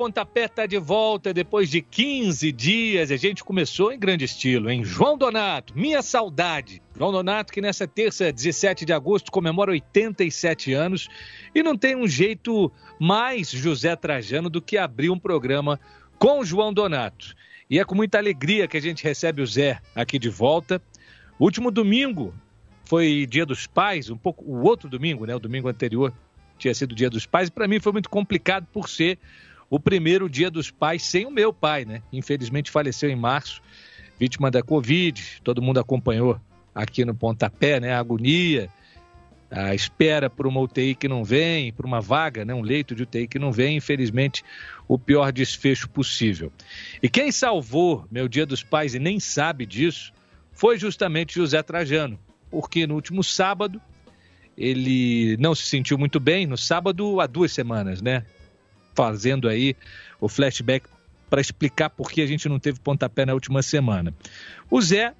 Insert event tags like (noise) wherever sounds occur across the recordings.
Pontapé tá de volta depois de 15 dias. A gente começou em grande estilo, hein? João Donato, minha saudade. João Donato, que nessa terça, 17 de agosto, comemora 87 anos e não tem um jeito mais José Trajano do que abrir um programa com João Donato. E é com muita alegria que a gente recebe o Zé aqui de volta. último domingo foi Dia dos Pais, um pouco o outro domingo, né? O domingo anterior tinha sido Dia dos Pais, para mim foi muito complicado por ser o primeiro Dia dos Pais sem o meu pai, né? Infelizmente faleceu em março, vítima da Covid, todo mundo acompanhou aqui no pontapé, né? A agonia, a espera por uma UTI que não vem, por uma vaga, né? um leito de UTI que não vem, infelizmente, o pior desfecho possível. E quem salvou meu Dia dos Pais e nem sabe disso foi justamente José Trajano, porque no último sábado ele não se sentiu muito bem no sábado há duas semanas, né? Fazendo aí o flashback para explicar por que a gente não teve pontapé na última semana. O Zé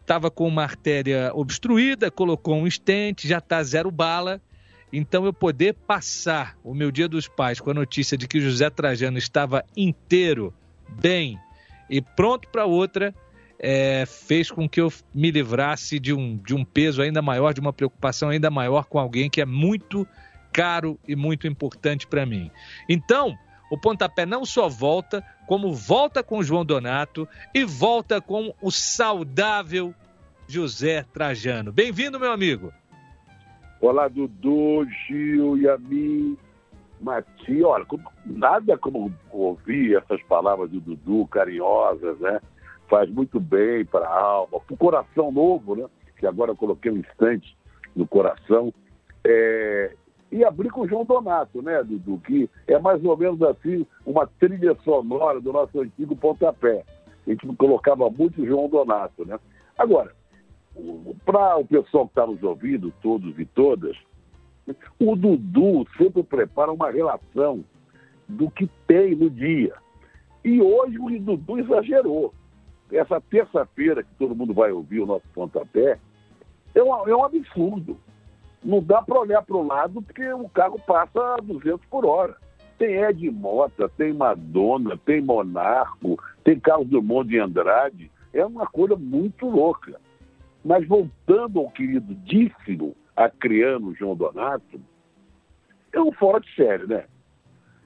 estava com uma artéria obstruída, colocou um estente, já está zero bala. Então eu poder passar o meu dia dos pais com a notícia de que José Trajano estava inteiro, bem e pronto para outra, é, fez com que eu me livrasse de um, de um peso ainda maior, de uma preocupação ainda maior com alguém que é muito caro e muito importante para mim. Então, o pontapé não só volta, como volta com João Donato e volta com o saudável José Trajano. Bem-vindo, meu amigo. Olá, Dudu, Gil a mim. Mati, olha, nada como ouvir essas palavras do Dudu, carinhosas, né? faz muito bem para a alma, para o coração novo, né? que agora eu coloquei um instante no coração. É... E abrir com o João Donato, né, Dudu? Que é mais ou menos assim uma trilha sonora do nosso antigo pontapé. A gente colocava muito o João Donato, né? Agora, para o pessoal que está nos ouvindo, todos e todas, o Dudu sempre prepara uma relação do que tem no dia. E hoje o Dudu exagerou essa terça-feira que todo mundo vai ouvir o nosso pontapé, é um, é um absurdo. Não dá para olhar para o lado porque o carro passa a 200 por hora. Tem Ed Mota, tem Madonna, tem Monarco, tem Carlos Drummond de Andrade. É uma coisa muito louca. Mas voltando ao querido Dífilo, acriano João Donato, é um fora de série, né?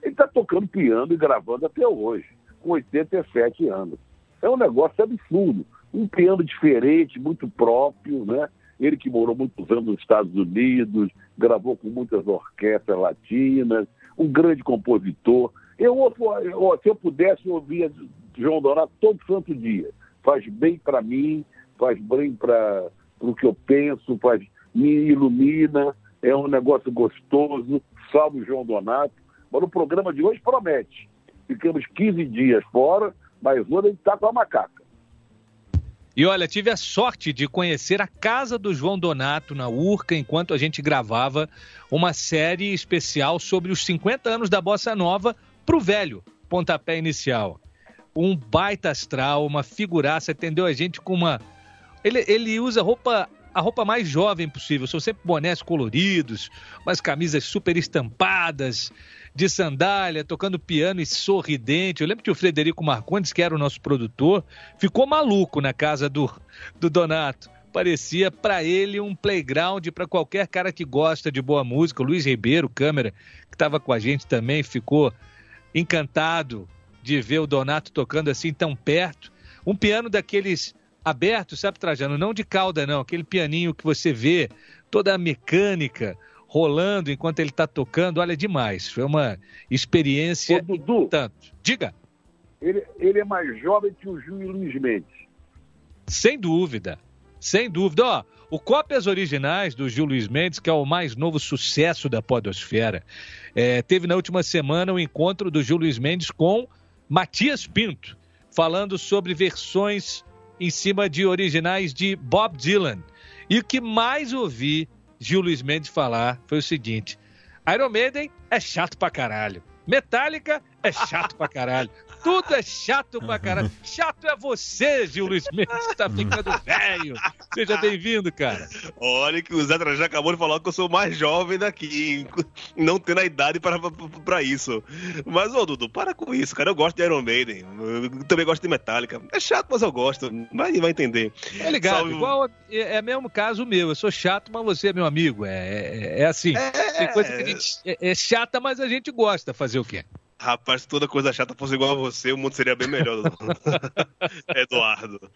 Ele está tocando piano e gravando até hoje, com 87 anos. É um negócio absurdo. Um piano diferente, muito próprio, né? Ele que morou muitos anos nos Estados Unidos, gravou com muitas orquestras latinas, um grande compositor. Eu, eu se eu pudesse, eu ouvia João Donato todo santo dia. Faz bem para mim, faz bem para o que eu penso, faz, me ilumina, é um negócio gostoso. Salve João Donato. Mas o programa de hoje promete. Ficamos 15 dias fora, mas hoje ele está com a macaca. E olha, tive a sorte de conhecer a casa do João Donato na Urca enquanto a gente gravava uma série especial sobre os 50 anos da Bossa Nova para o velho pontapé inicial. Um baita astral, uma figuraça, atendeu a gente com uma. Ele, ele usa roupa a roupa mais jovem possível. São sempre bonés coloridos, umas camisas super estampadas, de sandália, tocando piano e sorridente. Eu lembro que o Frederico Marcondes, que era o nosso produtor, ficou maluco na casa do, do Donato. Parecia para ele um playground para qualquer cara que gosta de boa música. O Luiz Ribeiro, câmera, que estava com a gente também, ficou encantado de ver o Donato tocando assim tão perto. Um piano daqueles abertos, sabe, Trajano? Não de cauda, não. Aquele pianinho que você vê, toda a mecânica, rolando enquanto ele está tocando, olha, demais. Foi uma experiência. Ô, Dudu, tanto. Diga. Ele, ele é mais jovem que o Júlio Luiz Mendes. Sem dúvida. Sem dúvida. Ó, o Cópias Originais do Gil Luiz Mendes, que é o mais novo sucesso da Podosfera, é, teve na última semana o um encontro do Gil Luiz Mendes com Matias Pinto, falando sobre versões em cima de originais de Bob Dylan. E o que mais ouvi Gil Luiz Mendes falar foi o seguinte: Iron Maiden é chato pra caralho. Metallica é chato pra caralho. (laughs) Tudo é chato pra caralho. Chato é você, Gil Luiz Mendes, que tá ficando velho. Seja bem-vindo, cara. Olha que o Zé já acabou de falar que eu sou o mais jovem daqui, não tendo a idade para, para isso. Mas, ô Dudu, para com isso, cara. Eu gosto de Iron Maiden. Eu também gosto de Metallica. É chato, mas eu gosto. Mas vai entender. É ligado. Salve... Igual é, é mesmo caso meu. Eu sou chato, mas você é meu amigo. É, é, é assim. É... Tem coisa que a gente é, é chata, mas a gente gosta. Fazer o quê? Rapaz, se toda coisa chata fosse igual a você, o mundo seria bem melhor. (laughs) Eduardo.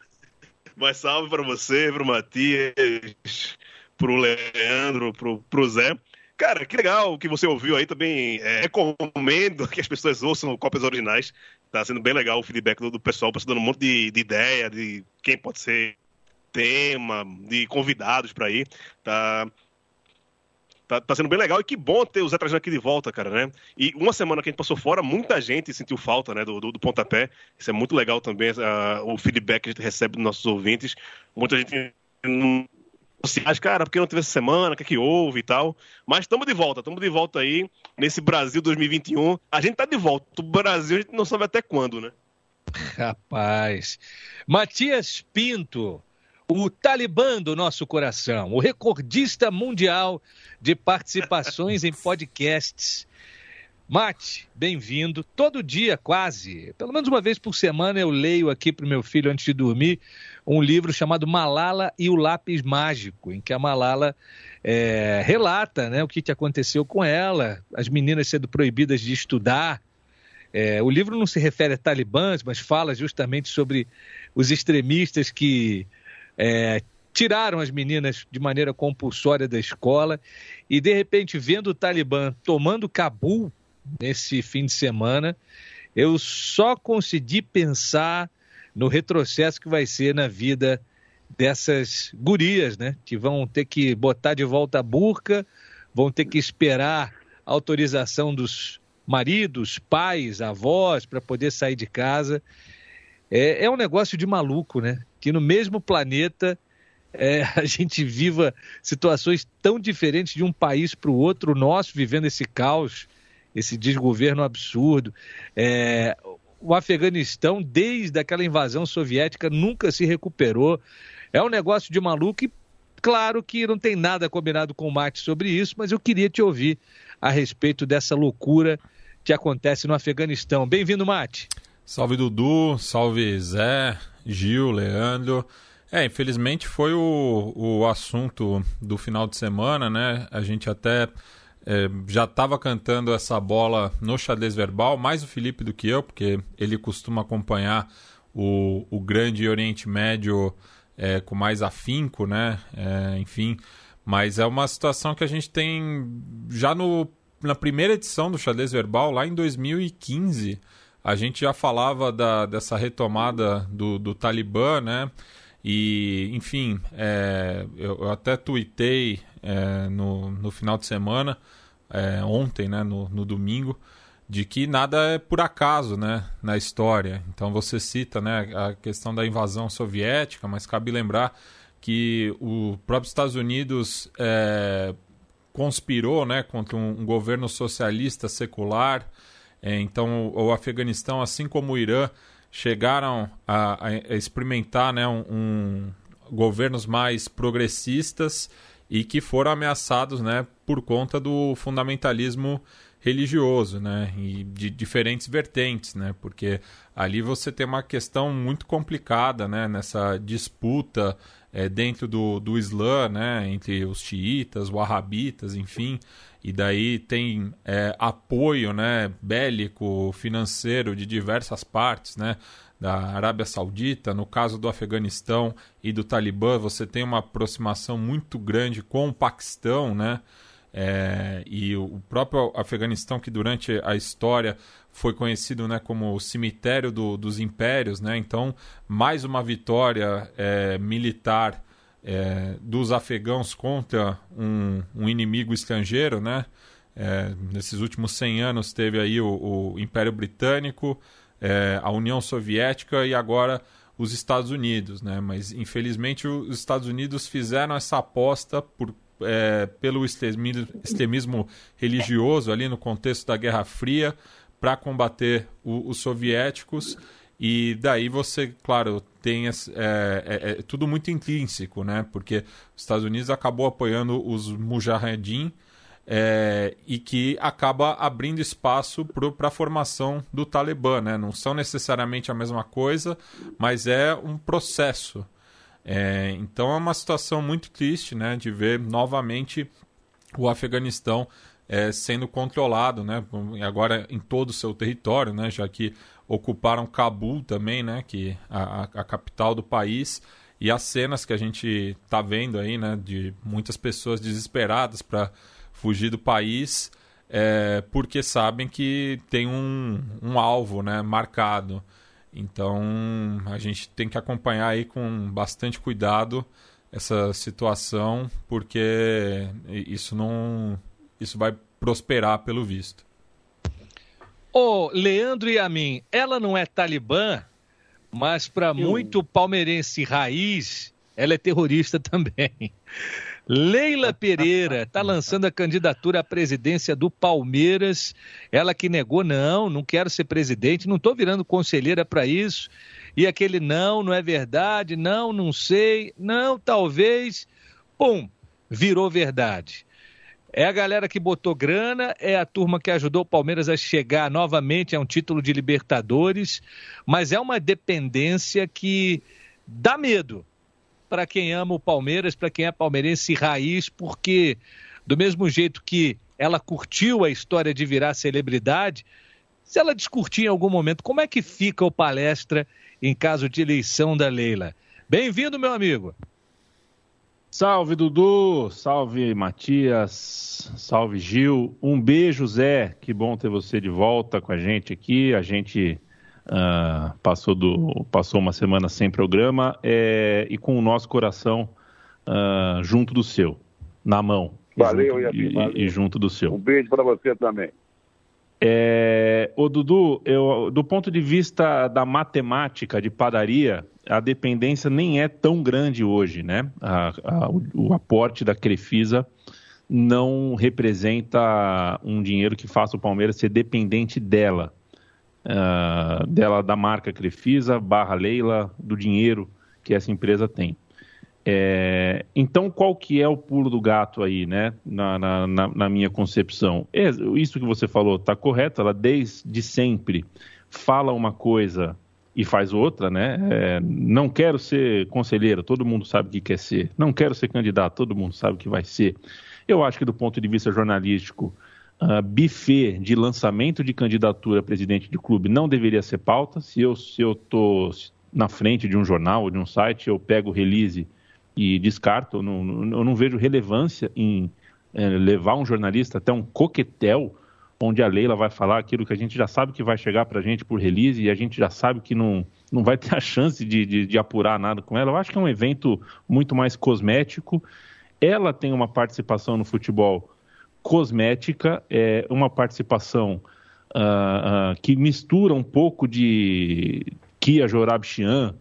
Mas salve para você, pro Matias, pro Leandro, pro, pro Zé. Cara, que legal que você ouviu aí também. É, recomendo que as pessoas ouçam cópias originais. Tá sendo bem legal o feedback do, do pessoal, passando dando um monte de, de ideia de quem pode ser tema, de convidados para ir. Tá Tá, tá, sendo bem legal e que bom ter o Zé Trajano aqui de volta, cara, né? E uma semana que a gente passou fora, muita gente sentiu falta, né, do, do, do pontapé. Isso é muito legal também, o feedback que a gente recebe dos nossos ouvintes. Muita gente não acha, cara, porque não teve essa semana, o que é que houve e tal. Mas estamos de volta, estamos de volta aí nesse Brasil 2021. A gente tá de volta. O Brasil a gente não sabe até quando, né? Rapaz. Matias Pinto, o Talibã do nosso coração, o recordista mundial de participações em podcasts. Mate, bem-vindo. Todo dia, quase, pelo menos uma vez por semana, eu leio aqui para o meu filho antes de dormir um livro chamado Malala e o Lápis Mágico, em que a Malala é, relata né, o que, que aconteceu com ela, as meninas sendo proibidas de estudar. É, o livro não se refere a talibãs, mas fala justamente sobre os extremistas que é, tiraram as meninas de maneira compulsória da escola e, de repente, vendo o Talibã tomando Cabul nesse fim de semana, eu só consegui pensar no retrocesso que vai ser na vida dessas gurias, né? Que vão ter que botar de volta a burca, vão ter que esperar a autorização dos maridos, pais, avós para poder sair de casa. É, é um negócio de maluco, né? Que no mesmo planeta é, (laughs) a gente viva situações tão diferentes de um país para o outro, nosso vivendo esse caos, esse desgoverno absurdo. É, o Afeganistão, desde aquela invasão soviética, nunca se recuperou. É um negócio de maluco e, claro que não tem nada combinado com o Mate sobre isso, mas eu queria te ouvir a respeito dessa loucura que acontece no Afeganistão. Bem-vindo, Mate. Salve, Dudu. Salve, Zé. Gil, Leandro. É, infelizmente foi o, o assunto do final de semana, né? A gente até é, já estava cantando essa bola no xadrez verbal, mais o Felipe do que eu, porque ele costuma acompanhar o, o grande Oriente Médio é, com mais afinco, né? É, enfim, mas é uma situação que a gente tem já no, na primeira edição do xadrez verbal, lá em 2015 a gente já falava da, dessa retomada do, do Talibã, né? E, enfim, é, eu, eu, até tuitei é, no, no final de semana, é, ontem, né, no, no domingo, de que nada é por acaso né, na história. Então você cita né, a questão da invasão soviética, mas cabe lembrar que o próprio Estados Unidos é, conspirou né, contra um, um governo socialista secular então, o, Afeganistão, assim como o Irã, chegaram a, a experimentar né, um, um, governos mais progressistas e que foram ameaçados né, por conta do fundamentalismo religioso, né, e de diferentes vertentes, né, porque ali você tem uma questão muito complicada, né, nessa disputa é, dentro do, do Islã, né, entre os xiitas, wahhabitas, enfim, e daí tem é, apoio né, bélico, financeiro de diversas partes, né, da Arábia Saudita, no caso do Afeganistão e do Talibã, você tem uma aproximação muito grande com o Paquistão, né, é, e o próprio Afeganistão, que durante a história foi conhecido né, como o cemitério do, dos impérios, né, então mais uma vitória é, militar é, dos afegãos contra um, um inimigo estrangeiro, né? É, nesses últimos 100 anos teve aí o, o Império Britânico, é, a União Soviética e agora os Estados Unidos, né? Mas infelizmente os Estados Unidos fizeram essa aposta por, é, pelo extremismo, extremismo religioso ali no contexto da Guerra Fria para combater o, os soviéticos E daí você, claro, tem é, é, é, tudo muito intrínseco, né? Porque os Estados Unidos acabou apoiando os Mujahedin é, e que acaba abrindo espaço para a formação do Talibã, né? Não são necessariamente a mesma coisa, mas é um processo. É, então é uma situação muito triste, né? De ver novamente o Afeganistão é, sendo controlado, né? Agora em todo o seu território, né? Já que ocuparam Cabul também, né? Que a, a capital do país e as cenas que a gente está vendo aí, né? De muitas pessoas desesperadas para fugir do país, é, porque sabem que tem um, um alvo, né? Marcado. Então a gente tem que acompanhar aí com bastante cuidado essa situação, porque isso não isso vai prosperar pelo visto. Ô, Leandro e a mim, ela não é talibã, mas para muito palmeirense raiz, ela é terrorista (laughs) também. Leila Pereira está lançando a candidatura à presidência do Palmeiras. Ela que negou, não, não quero ser presidente, não estou virando conselheira para isso. E aquele não, não é verdade, não, não sei, não, talvez. Pum, virou verdade. É a galera que botou grana, é a turma que ajudou o Palmeiras a chegar novamente a um título de Libertadores, mas é uma dependência que dá medo para quem ama o Palmeiras, para quem é palmeirense raiz, porque do mesmo jeito que ela curtiu a história de virar celebridade, se ela descurtir em algum momento, como é que fica o palestra em caso de eleição da Leila? Bem-vindo, meu amigo. Salve Dudu, salve Matias, salve Gil, um beijo Zé, que bom ter você de volta com a gente aqui. A gente uh, passou, do, passou uma semana sem programa é, e com o nosso coração uh, junto do seu, na mão. Valeu, e, valeu. e junto do seu. Um beijo para você também. É, o Dudu, eu, do ponto de vista da matemática de padaria, a dependência nem é tão grande hoje, né? A, a, o, o, aporte da Crefisa não representa um dinheiro que faça o Palmeiras ser dependente dela, uh, dela da marca Crefisa barra Leila, do dinheiro que essa empresa tem. É, então, qual que é o pulo do gato aí, né? Na, na, na minha concepção. É, isso que você falou está correto, ela desde sempre fala uma coisa e faz outra, né? É, não quero ser conselheiro, todo mundo sabe o que quer ser. Não quero ser candidato, todo mundo sabe o que vai ser. Eu acho que do ponto de vista jornalístico, uh, buffet de lançamento de candidatura a presidente de clube não deveria ser pauta. Se eu se eu tô na frente de um jornal ou de um site, eu pego o release e descarto. Eu não, eu não vejo relevância em é, levar um jornalista até um coquetel onde a Leila vai falar aquilo que a gente já sabe que vai chegar para a gente por release e a gente já sabe que não, não vai ter a chance de, de, de, apurar nada com ela. Eu acho que é um evento muito mais cosmético. Ela tem uma participação no futebol cosmética, é uma participação uh, uh, que mistura um pouco de Kia Jorabchian,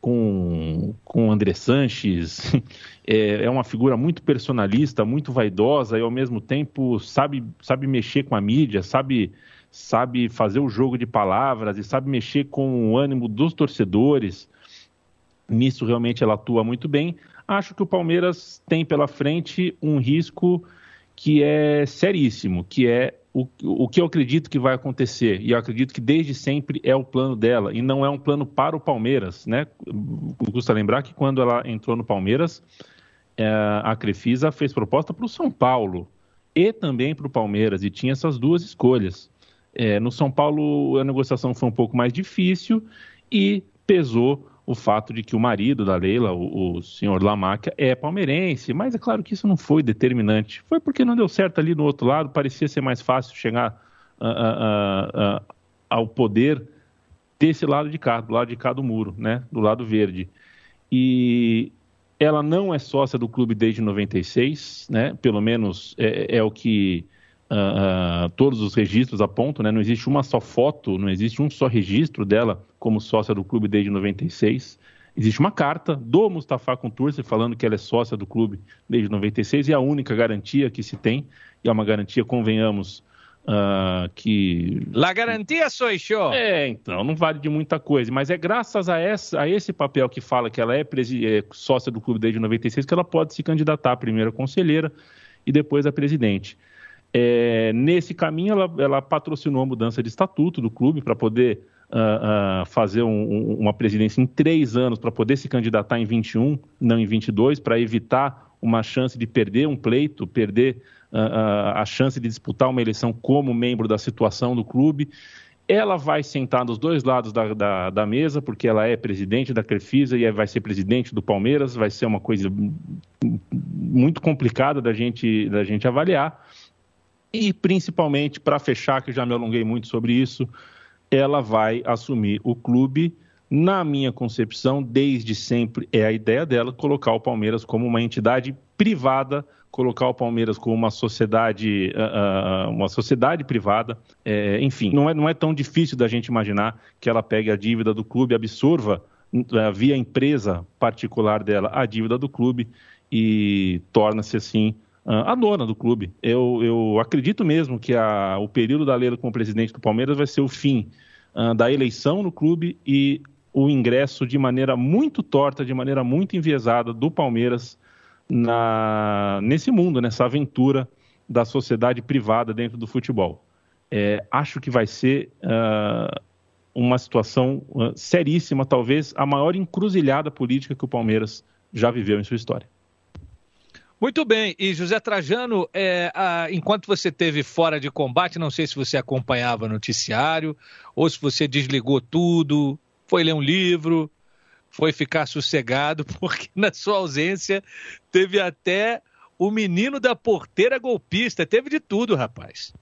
com, com André Sanches, (laughs) é, é, uma figura muito personalista, muito vaidosa e ao mesmo tempo sabe, sabe mexer com a mídia, sabe, sabe fazer o jogo de palavras e sabe mexer com o ânimo dos torcedores. Nisso realmente ela atua muito bem. Acho que o Palmeiras tem pela frente um risco que é seríssimo, que é o, o que eu acredito que vai acontecer, e eu acredito que desde sempre é o plano dela, e não é um plano para o Palmeiras, né? Custa lembrar que quando ela entrou no Palmeiras, é, a Crefisa fez proposta para o São Paulo e também para o Palmeiras, e tinha essas duas escolhas. É, no São Paulo, a negociação foi um pouco mais difícil e pesou o fato de que o marido da Leila, o, o senhor Lamáquia, é palmeirense, mas é claro que isso não foi determinante. Foi porque não deu certo ali no outro lado, parecia ser mais fácil chegar uh, uh, uh, ao poder desse lado de cá, do lado de cá do muro, né, do lado verde. E ela não é sócia do clube desde 96, né, pelo menos é, é o que Uh, todos os registros apontam, né? não existe uma só foto, não existe um só registro dela como sócia do clube desde 96. Existe uma carta do Mustafa Contursi falando que ela é sócia do clube desde 96 e a única garantia que se tem, e é uma garantia, convenhamos, Uh, que. La garantia eu. É, então, não vale de muita coisa. Mas é graças a, essa, a esse papel que fala que ela é, é, sócia do clube desde 96 que ela pode se candidatar a primeira conselheira e depois a presidente. É, nesse caminho, ela, ela, patrocinou a mudança de estatuto do clube para poder uh, uh, fazer um, um, uma presidência em três anos, para poder se candidatar em 21, não em 22, para evitar uma chance de perder um pleito, perder a chance de disputar uma eleição como membro da situação do clube. Ela vai sentar dos dois lados da, da, da mesa, porque ela é presidente da Crefisa e vai ser presidente do Palmeiras. Vai ser uma coisa muito complicada da gente, da gente avaliar. E principalmente, para fechar, que já me alonguei muito sobre isso, ela vai assumir o clube. Na minha concepção, desde sempre é a ideia dela colocar o Palmeiras como uma entidade privada colocar o Palmeiras como uma sociedade, uh, uma sociedade privada. É, enfim, não é, não é tão difícil da gente imaginar que ela pegue a dívida do clube, absorva uh, via empresa particular dela a dívida do clube e torna-se assim a dona do clube. Eu, eu acredito mesmo que a, o período da Leila como presidente do Palmeiras vai ser o fim uh, da eleição no clube e o ingresso de maneira muito torta, de maneira muito enviesada do Palmeiras na, nesse mundo, nessa aventura da sociedade privada dentro do futebol. É, acho que vai ser uh, uma situação uh, seríssima, talvez a maior encruzilhada política que o Palmeiras já viveu em sua história. Muito bem, e José Trajano, é, a, enquanto você teve fora de combate, não sei se você acompanhava noticiário ou se você desligou tudo, foi ler um livro, foi ficar sossegado, (laughs) porque na sua ausência teve até o menino da porteira golpista, teve de tudo, rapaz.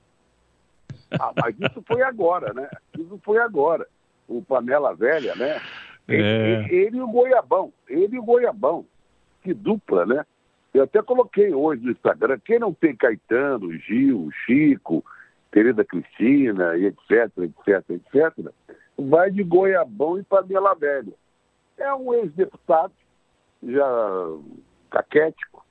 Ah, mas isso foi agora, né? Isso foi agora. O Panela Velha, né? Ele, é... ele, e o Goiabão, ele e o Goiabão. Que dupla, né? Eu até coloquei hoje no Instagram, quem não tem Caetano, Gil, Chico, querida Cristina, etc, etc, etc, vai de Goiabão e Panela Velha. É um ex-deputado, já caquético,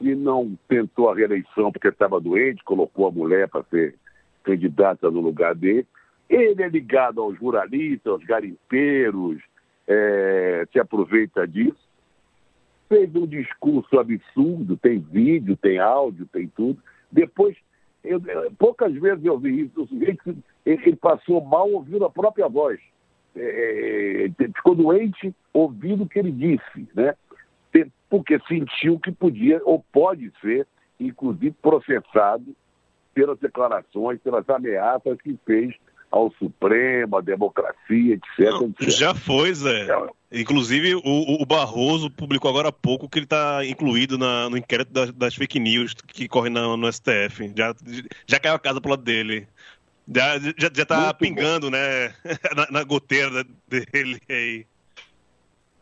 que não tentou a reeleição porque estava doente, colocou a mulher para ser candidata no lugar dele. Ele é ligado aos jornalistas, aos garimpeiros, é, se aproveita disso. Fez um discurso absurdo, tem vídeo, tem áudio, tem tudo. Depois, eu, poucas vezes eu vi isso, ele, ele passou mal ouvindo a própria voz é, é, ficou doente ouvindo o que ele disse, né? Porque sentiu que podia ou pode ser, inclusive, processado pelas declarações, pelas ameaças que fez ao Supremo, à democracia, etc. Etc. Já foi, Zé. Inclusive, o, o, Barroso publicou agora há pouco que ele está incluído na, no inquérito das, das, fake news que corre no, no STF. Já, já caiu a casa pro lado dele. Já, já, já tá pingando, bom. né? (laughs) Na, na, goteira dele aí.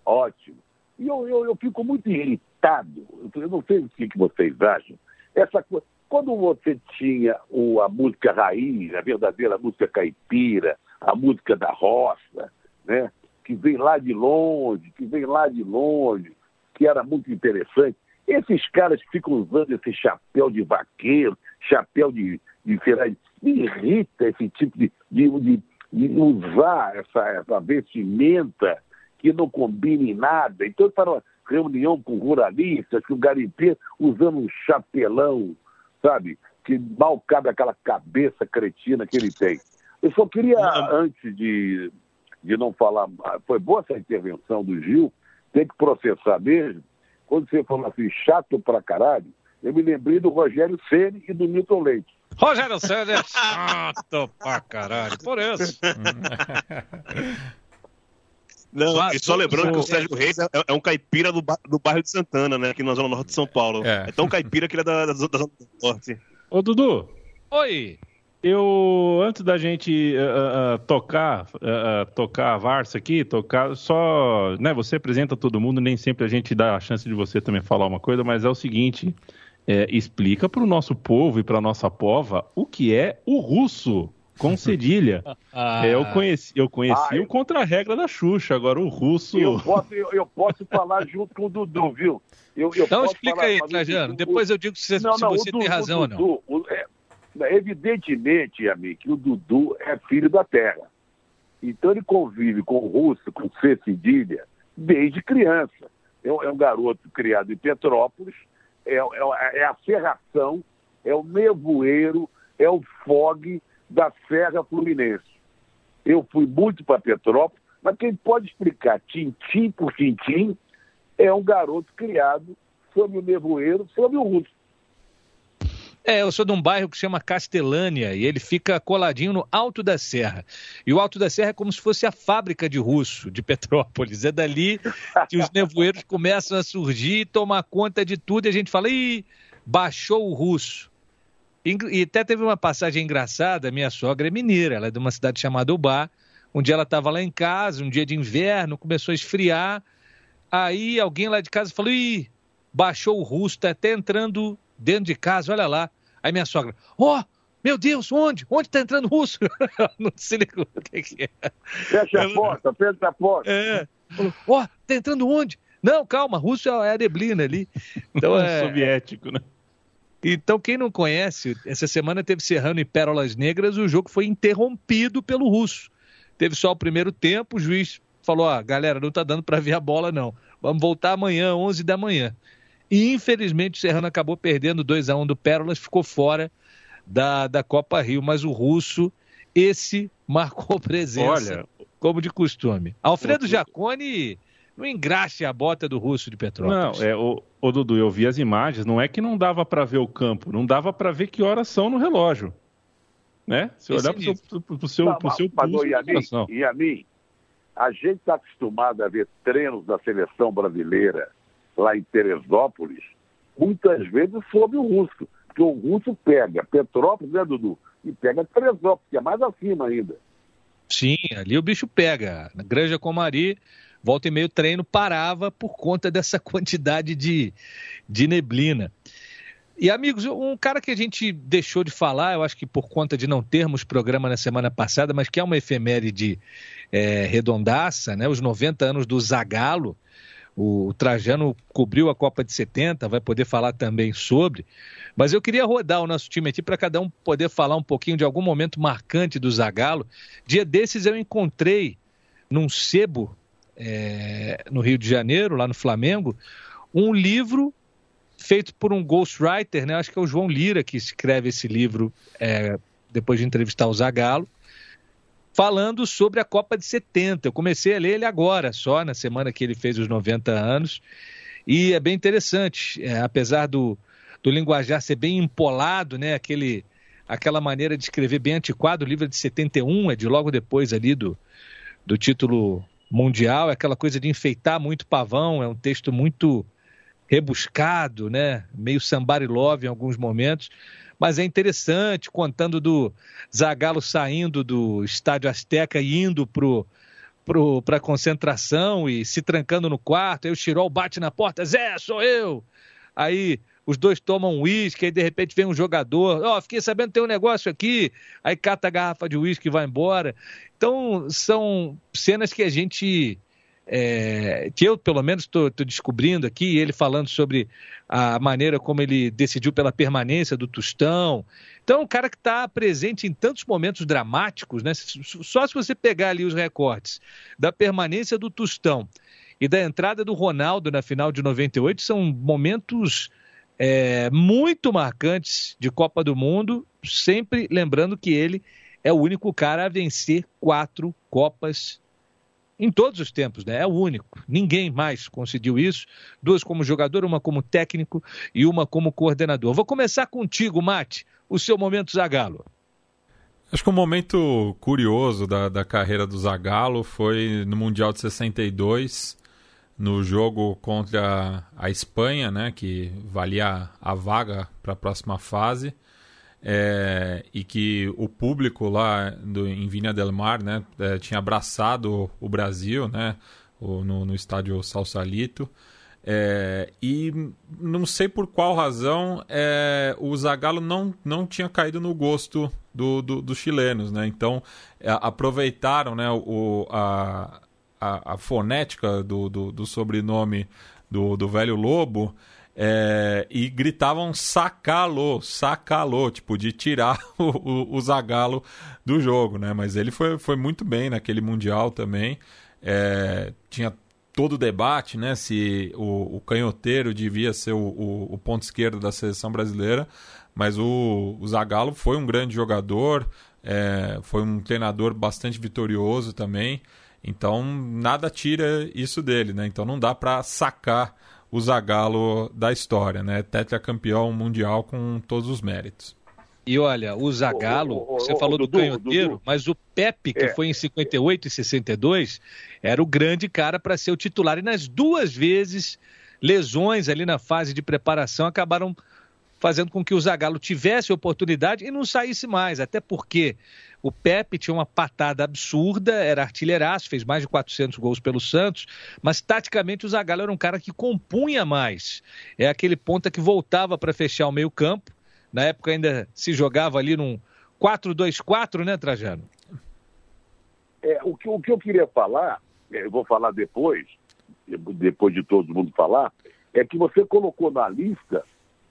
Ótimo. E eu, eu, eu fico muito irritado. Eu não sei o que vocês acham. Essa coisa. Quando você tinha a música raiz, a verdadeira música caipira, a música da roça, né? Que vem lá de longe, que vem lá de longe, que era muito interessante. Esses caras que ficam usando esse chapéu de vaqueiro, chapéu de, de feira, me irrita esse tipo de, de, de, de usar essa, essa vestimenta que não combina em nada. Então, para uma reunião com ruralistas, com garimpeiro, usando um chapelão, sabe? Que mal cabe aquela cabeça cretina que ele tem. Eu só queria, antes de, de não falar, foi boa essa intervenção do Gil, tem que processar mesmo. Quando você falou assim, chato pra caralho, eu me lembrei do Rogério Ceni e do Milton Leite. Rogério Ceni é chato pra caralho, por isso. (laughs) Não, Mas, e só lembrando que o Sérgio Reis é, é, um caipira do, do, bairro de Santana, né? Aqui na Zona Norte de São Paulo. É, é tão caipira que ele é da, da, da Zona Norte. Ô, Dudu. Oi. Eu, antes da gente uh, uh, tocar, uh, tocar a Varsa aqui, tocar, só, né, você apresenta todo mundo, nem sempre a gente dá a chance de você também falar uma coisa, mas é o seguinte, é, explica para o nosso povo e para a nossa pova o que é o russo com (laughs) cedilha. ah. é, eu conheci, eu conheci ah, o contra-regra da Xuxa, agora o russo. Eu posso, eu, eu posso falar junto com o Dudu, viu? Eu, eu então explica aí, Trajano. Depois eu digo se, não, se não, você Dudu, tem razão ou não. O, é, Evidentemente, amigo, que o Dudu é filho da terra. Então ele convive com o russo, com C cedilha, desde criança. É um, é um, garoto criado em Petrópolis, é, é, é a serração, é o nevoeiro, é o fog da Serra Fluminense. Eu fui muito para Petrópolis, mas quem pode explicar tintim por tintim é um garoto criado sob o nevoeiro, sob o russo. É, eu sou de um bairro que chama Castelânia e ele fica coladinho no Alto da Serra. E o Alto da Serra é como se fosse a fábrica de russo de Petrópolis. É dali que os nevoeiros começam a surgir, tomar conta de tudo e a gente fala, ih, baixou o russo. E até teve uma passagem engraçada, minha sogra é mineira, ela é de uma cidade chamada Ubá. Um dia ela estava lá em casa, um dia de inverno, começou a esfriar. Aí alguém lá de casa falou, ih, baixou o russo, tá até entrando dentro de casa, olha lá. Aí minha sogra, ó, oh, meu Deus, onde? Onde está entrando russo? (laughs) não se ligou o que, que é. Fecha a porta, fecha a porta. É. Ó, oh, tá entrando onde? Não, calma, russo é a neblina ali. (laughs) Então é soviético, né? Então, quem não conhece, essa semana teve Serrano e Pérolas Negras, o jogo foi interrompido pelo russo. Teve só o primeiro tempo, o juiz falou: ó, galera, não tá dando para ver a bola, não. Vamos voltar amanhã, 11 da manhã. E infelizmente o Serrano acabou perdendo 2 a 1 um do Pérolas, ficou fora da, da Copa Rio. Mas o russo, esse marcou (laughs) presença, Olha, como de costume. Alfredo Jacone não engraxe a bota do russo de Petrópolis. Não, é, o, o Dudu, eu vi as imagens, não é que não dava para ver o campo, não dava para ver que horas são no relógio. Né? Se olhar para o seu, pro seu, não, pro seu pulso, e, a mim, e a mim, a gente está acostumado a ver treinos da seleção brasileira lá em Teresópolis, muitas vezes sob o russo, porque o russo pega Petrópolis, né, Dudu? E pega Teresópolis, que é mais acima ainda. Sim, ali o bicho pega. Na Granja Comari, volta e meio treino parava por conta dessa (laughs) quantidade de, de neblina. E, amigos, um cara que a gente deixou de falar, eu acho que por conta de não termos programa na semana passada, mas que é uma efeméride é, redondaça, né? Os 90 anos do Zagalo. O Trajano cobriu a Copa de 70, vai poder falar também sobre. Mas eu queria rodar o nosso time aqui para cada um poder falar um pouquinho de algum momento marcante do Zagalo. Dia desses eu encontrei num sebo é, no Rio de Janeiro, lá no Flamengo, um livro feito por um ghostwriter, né? Acho que é o João Lira que escreve esse livro é, depois de entrevistar o Zagalo falando sobre a Copa de 70. Eu comecei a ler ele agora, só na semana que ele fez os 90 anos. E é bem interessante, é, apesar do, do linguajar ser bem empolado, né? Aquele, aquela maneira de escrever bem antiquado. O livro é de 71, é de logo depois ali do, do título mundial. É aquela coisa de enfeitar muito pavão, é um texto muito rebuscado, né? Meio somebody love em alguns momentos mas é interessante, contando do Zagallo saindo do Estádio Azteca e indo pro para concentração e se trancando no quarto, aí o Chirol bate na porta, Zé, sou eu! Aí os dois tomam uísque, aí de repente vem um jogador, ó, oh, fiquei sabendo que tem um negócio aqui, aí cata a garrafa de uísque e vai embora. Então, são cenas que a gente é, que eu, pelo menos, estou descobrindo aqui, ele falando sobre a maneira como ele decidiu pela permanência do Tostão. Então, é um cara que está presente em tantos momentos dramáticos, né? Só se você pegar ali os recortes da permanência do Tostão e da entrada do Ronaldo na final de 98, são momentos é, muito marcantes de Copa do Mundo, sempre lembrando que ele é o único cara a vencer quatro Copas em todos os tempos, né? É o único. Ninguém mais conseguiu isso. Duas como jogador, uma como técnico e uma como coordenador. Vou começar contigo, Mate, o seu momento Zagalo. Acho que um momento curioso da, da carreira do Zagallo foi no Mundial de 62, no jogo contra a Espanha, né, que valia a vaga para a próxima fase é, e que o público lá do, em Vinha del Mar né, é, tinha abraçado o Brasil né, o, no, no estádio Salsalito. É, e não sei por qual razão é, o Zagallo não, não tinha caído no gosto do, do, dos chilenos. Né? Então é, aproveitaram né, o, a, a, a fonética do, do, do sobrenome do, do velho Lobo É, e gritavam sacalo, sacalo, tipo, de tirar (laughs) o, o, o Zagallo do jogo, né? Mas ele foi, foi muito bem naquele Mundial também. É, tinha todo o debate, né? Se o, o canhoteiro devia ser o, o, ponto esquerdo da seleção brasileira, mas o, o Zagallo foi um grande jogador, é, foi um treinador bastante vitorioso também. Então nada tira isso dele, né? Então não dá para sacar o Zagallo da história, né? Tetracampeão mundial com todos os méritos. E olha, o Zagallo, você falou do canhoteiro, mas o Pepe, que é. foi em 58 e 62, era o grande cara para ser o titular. E nas duas vezes, lesões ali na fase de preparação acabaram fazendo com que o Zagallo tivesse oportunidade e não saísse mais. Até porque o Pepe tinha uma patada absurda, era artilheiraço, fez mais de 400 gols pelo Santos, mas taticamente o Zagallo era um cara que compunha mais. É aquele ponta que voltava para fechar o meio-campo. Na época ainda se jogava ali num 4-2-4, né, Trajano? É, o, que, o que eu queria falar, é, eu vou falar depois, depois de todo mundo falar, é que você colocou na lista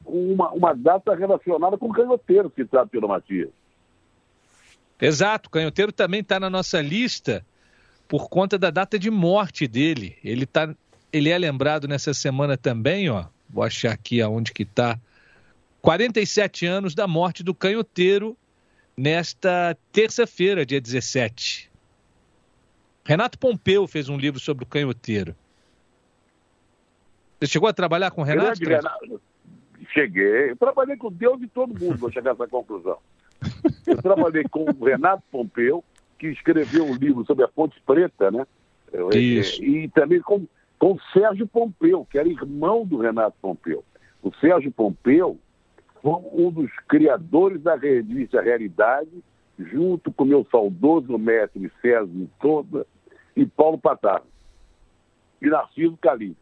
uma, uma data relacionada com o canhoteiro citado pelo Matias. Exato, canhoteiro também está na nossa lista por conta da data de morte dele. Ele, tá, ele é lembrado nessa semana também, ó. Vou achar aqui aonde que está. 47 anos da morte do canhoteiro nesta terça-feira, dia 17. Renato Pompeu fez um livro sobre o canhoteiro. Você chegou a trabalhar com o Renato? Renato? Cheguei. Eu trabalhei com Deus e todo mundo, vou chegar a essa conclusão. Eu trabalhei com o Renato Pompeu, que escreveu um livro sobre a Ponte Preta, né? Isso. E, e também com, com o Sérgio Pompeu, que era irmão do Renato Pompeu. O Sérgio Pompeu foi um dos criadores da revista Realidade, junto com meu saudoso mestre César Toda e Paulo Patar. E Narciso Calim.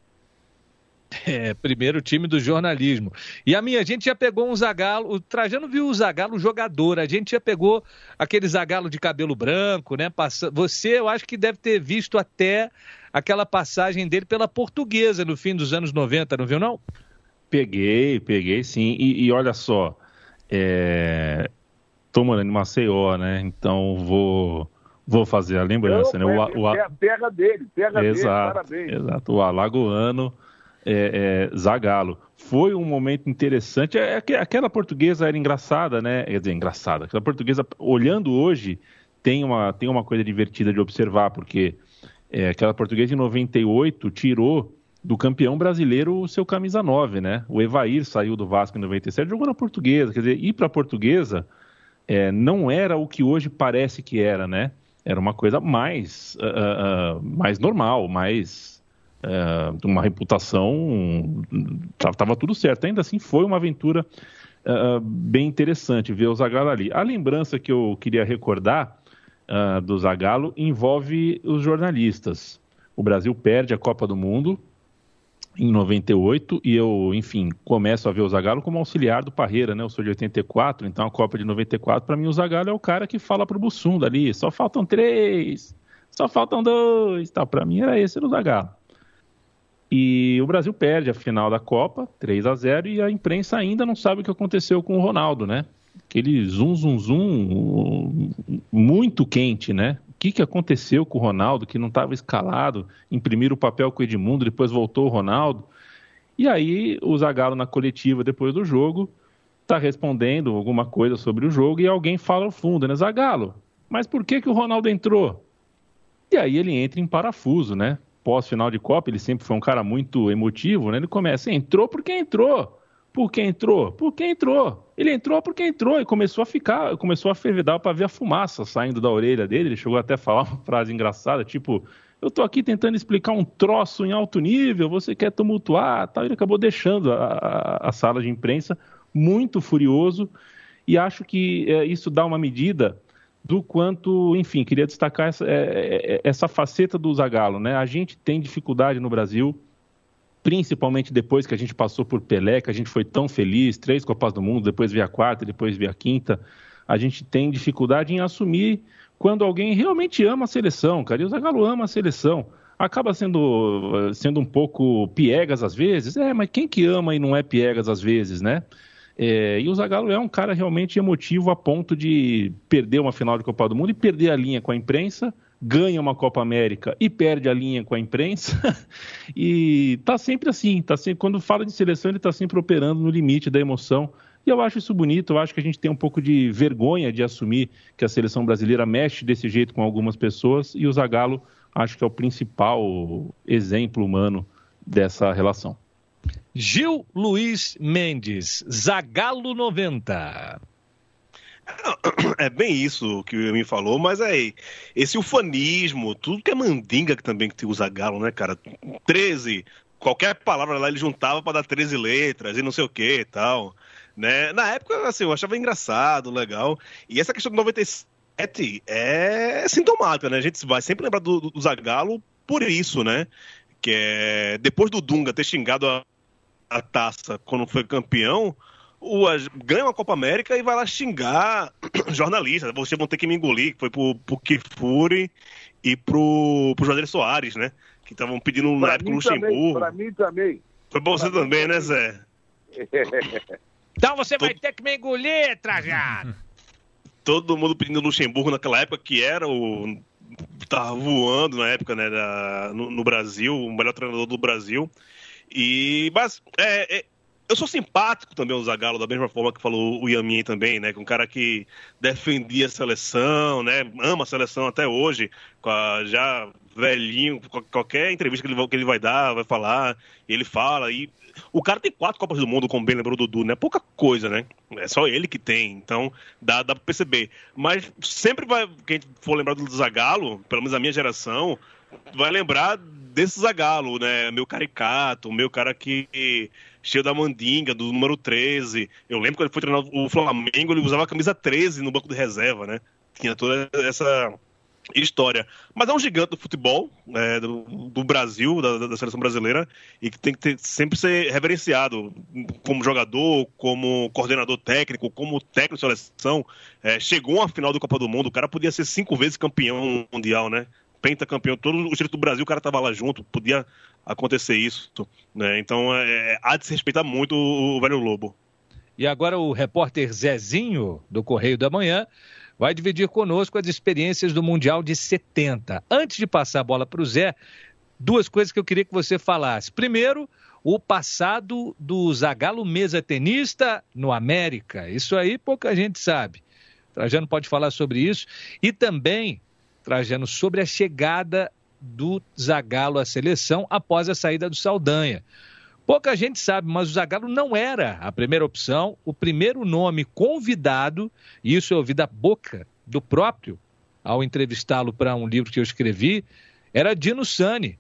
(laughs) É, primeiro time do jornalismo. E a minha, a gente já pegou um Zagalo, o Trajano viu o Zagalo jogador, a gente já pegou aquele Zagalo de cabelo branco, né? Passa... Você, eu acho que deve ter visto até aquela passagem dele pela portuguesa no fim dos anos 90, não viu não? Peguei, peguei sim. E, e olha só, é... tô morando em Maceió, né? Então vou vou fazer a lembrança, Não, né? O, o, é a terra dele, terra exato, dele, parabéns. Exato, o Alagoano é, é, Zagalo. Foi um momento interessante. É, é, aquela portuguesa era engraçada, né? Quer dizer, engraçada. Aquela portuguesa, olhando hoje, tem uma, tem uma coisa divertida de observar, porque é, aquela portuguesa em 98 tirou do campeão brasileiro o seu camisa 9, né? O Evair saiu do Vasco em 97, jogou na portuguesa. Quer dizer, ir para a portuguesa é, não era o que hoje parece que era, né? Era uma coisa mais, uh, uh, mais normal, mais é, uma reputação, estava tudo certo. Ainda assim, foi uma aventura uh, bem interessante ver o Zagallo ali. A lembrança que eu queria recordar uh, do Zagallo envolve os jornalistas. O Brasil perde a Copa do Mundo em 98 e eu, enfim, começo a ver o Zagallo como auxiliar do Parreira, né? Eu sou de 84, então a Copa de 94, para mim o Zagallo é o cara que fala pro Bussunda ali, só faltam três, só faltam dois, tal. Para mim era esse o Zagallo. E o Brasil perde a final da Copa, 3 a 0 e a imprensa ainda não sabe o que aconteceu com o Ronaldo, né? Aquele zum, zum, zum muito quente, né? O que, que aconteceu com o Ronaldo, que não estava escalado? Imprimiram o papel com o Edmundo, depois voltou o Ronaldo. E aí o Zagallo na coletiva depois do jogo está respondendo alguma coisa sobre o jogo e alguém fala ao fundo, né? Zagallo, mas por que, que o Ronaldo entrou? E aí ele entra em parafuso, né? Pós-final de Copa, ele sempre foi um cara muito emotivo, né? Ele começa, entrou porque entrou. Por que entrou? Porque entrou. Ele entrou porque entrou e começou a ficar, começou a ferver, para ver a fumaça saindo da orelha dele. Ele chegou até a falar (laughs) uma frase engraçada, tipo, eu tô aqui tentando explicar um troço em alto nível, você quer tumultuar, tal. Ele acabou deixando a, a, a sala de imprensa muito furioso e acho que é, isso dá uma medida do quanto, enfim, queria destacar essa, é, é, é, essa faceta do Zagallo, né? A gente tem dificuldade no Brasil, principalmente depois que a gente passou por Pelé, que a gente foi tão feliz, três Copas do Mundo, depois veio a quarta, depois veio a quinta, a gente tem dificuldade em assumir quando alguém realmente ama a seleção, cara, e o Zagallo ama a seleção. acaba sendo, sendo um pouco piegas às vezes. É, mas quem que ama e não é piegas às vezes, né? É, e o Zagallo é um cara realmente emotivo a ponto de perder uma final de Copa do Mundo e perder a linha com a imprensa, ganha uma Copa América e perde a linha com a imprensa. (laughs) e tá sempre assim, tá sempre, quando fala de seleção ele está sempre operando no limite da emoção. E eu acho isso bonito, eu acho que a gente tem um pouco de vergonha de assumir que a seleção brasileira mexe desse jeito com algumas pessoas e o Zagallo acho que é o principal exemplo humano dessa relação. Gil Luiz Mendes, Zagalo 90. (coughs) É bem isso que o me falou, mas é esse ufanismo, tudo que é mandinga que também que usa galo, né, cara? 13, qualquer palavra lá ele juntava para dar 13 letras e não sei o que e tal, né? Na época, assim, eu achava engraçado, legal. E essa questão do 97 é sintomática, né? A gente vai sempre lembrar do, do Zagalo por isso, né? Que é depois do Dunga ter xingado a a taça quando foi campeão, o, ganha uma Copa América e vai lá xingar (clears throat) jornalistas. Vocês vão ter que me engolir, que foi pro, pro Kifuri e pro, pro Juarez Soares, né? Que estavam pedindo na época Luxemburgo. Pra mim também. Foi pra você pra também, né, Zé? (laughs) então você vai ter que me engolir, Trajano. (laughs) Todo mundo pedindo Luxemburgo naquela época, que era o. Tava voando na época, né, da, no, no Brasil, o melhor treinador do Brasil. E, mas é, é, eu sou simpático também ao Zagallo, da mesma forma que falou o Yamin também, né? Que um cara que defendia a seleção, né? Ama a seleção até hoje, já velhinho, qualquer entrevista que ele, que ele vai dar, vai falar, ele fala. E o cara tem quatro Copas do Mundo, como bem lembrou o Dudu, né? Pouca coisa, né? É só ele que tem, então dá, dá pra perceber. Mas sempre vai, quem for lembrar do Zagallo, pelo menos a minha geração, vai lembrar desse Zagalo, né? Meu caricato, meu cara que cheio da mandinga, do número 13. Eu lembro quando ele foi treinar o Flamengo, ele usava a camisa 13 no banco de reserva, né? Tinha toda essa história. Mas é um gigante do futebol, né, do, do, Brasil, da, da, seleção brasileira, e que tem que ter, sempre ser reverenciado como jogador, como coordenador técnico, como técnico de seleção. É, chegou a final do Copa do Mundo, o cara podia ser cinco vezes campeão mundial, né? Pentacampeão, todo o direito do Brasil, o cara tava lá junto, podia acontecer isso, né? Então é, é, há de se respeitar muito o, o velho Lobo. E agora o repórter Zezinho, do Correio da Manhã, vai dividir conosco as experiências do Mundial de 70. Antes de passar a bola para o Zé, duas coisas que eu queria que você falasse. Primeiro, o passado do Zagallo mesa tenista no América. Isso aí pouca gente sabe. Trajano pode falar sobre isso. E também Trajano, sobre a chegada do Zagallo à seleção após a saída do Saldanha. Pouca gente sabe, mas o Zagallo não era a primeira opção, o primeiro nome convidado, e isso eu ouvi da boca do próprio, ao entrevistá-lo para um livro que eu escrevi, era Dino Sani.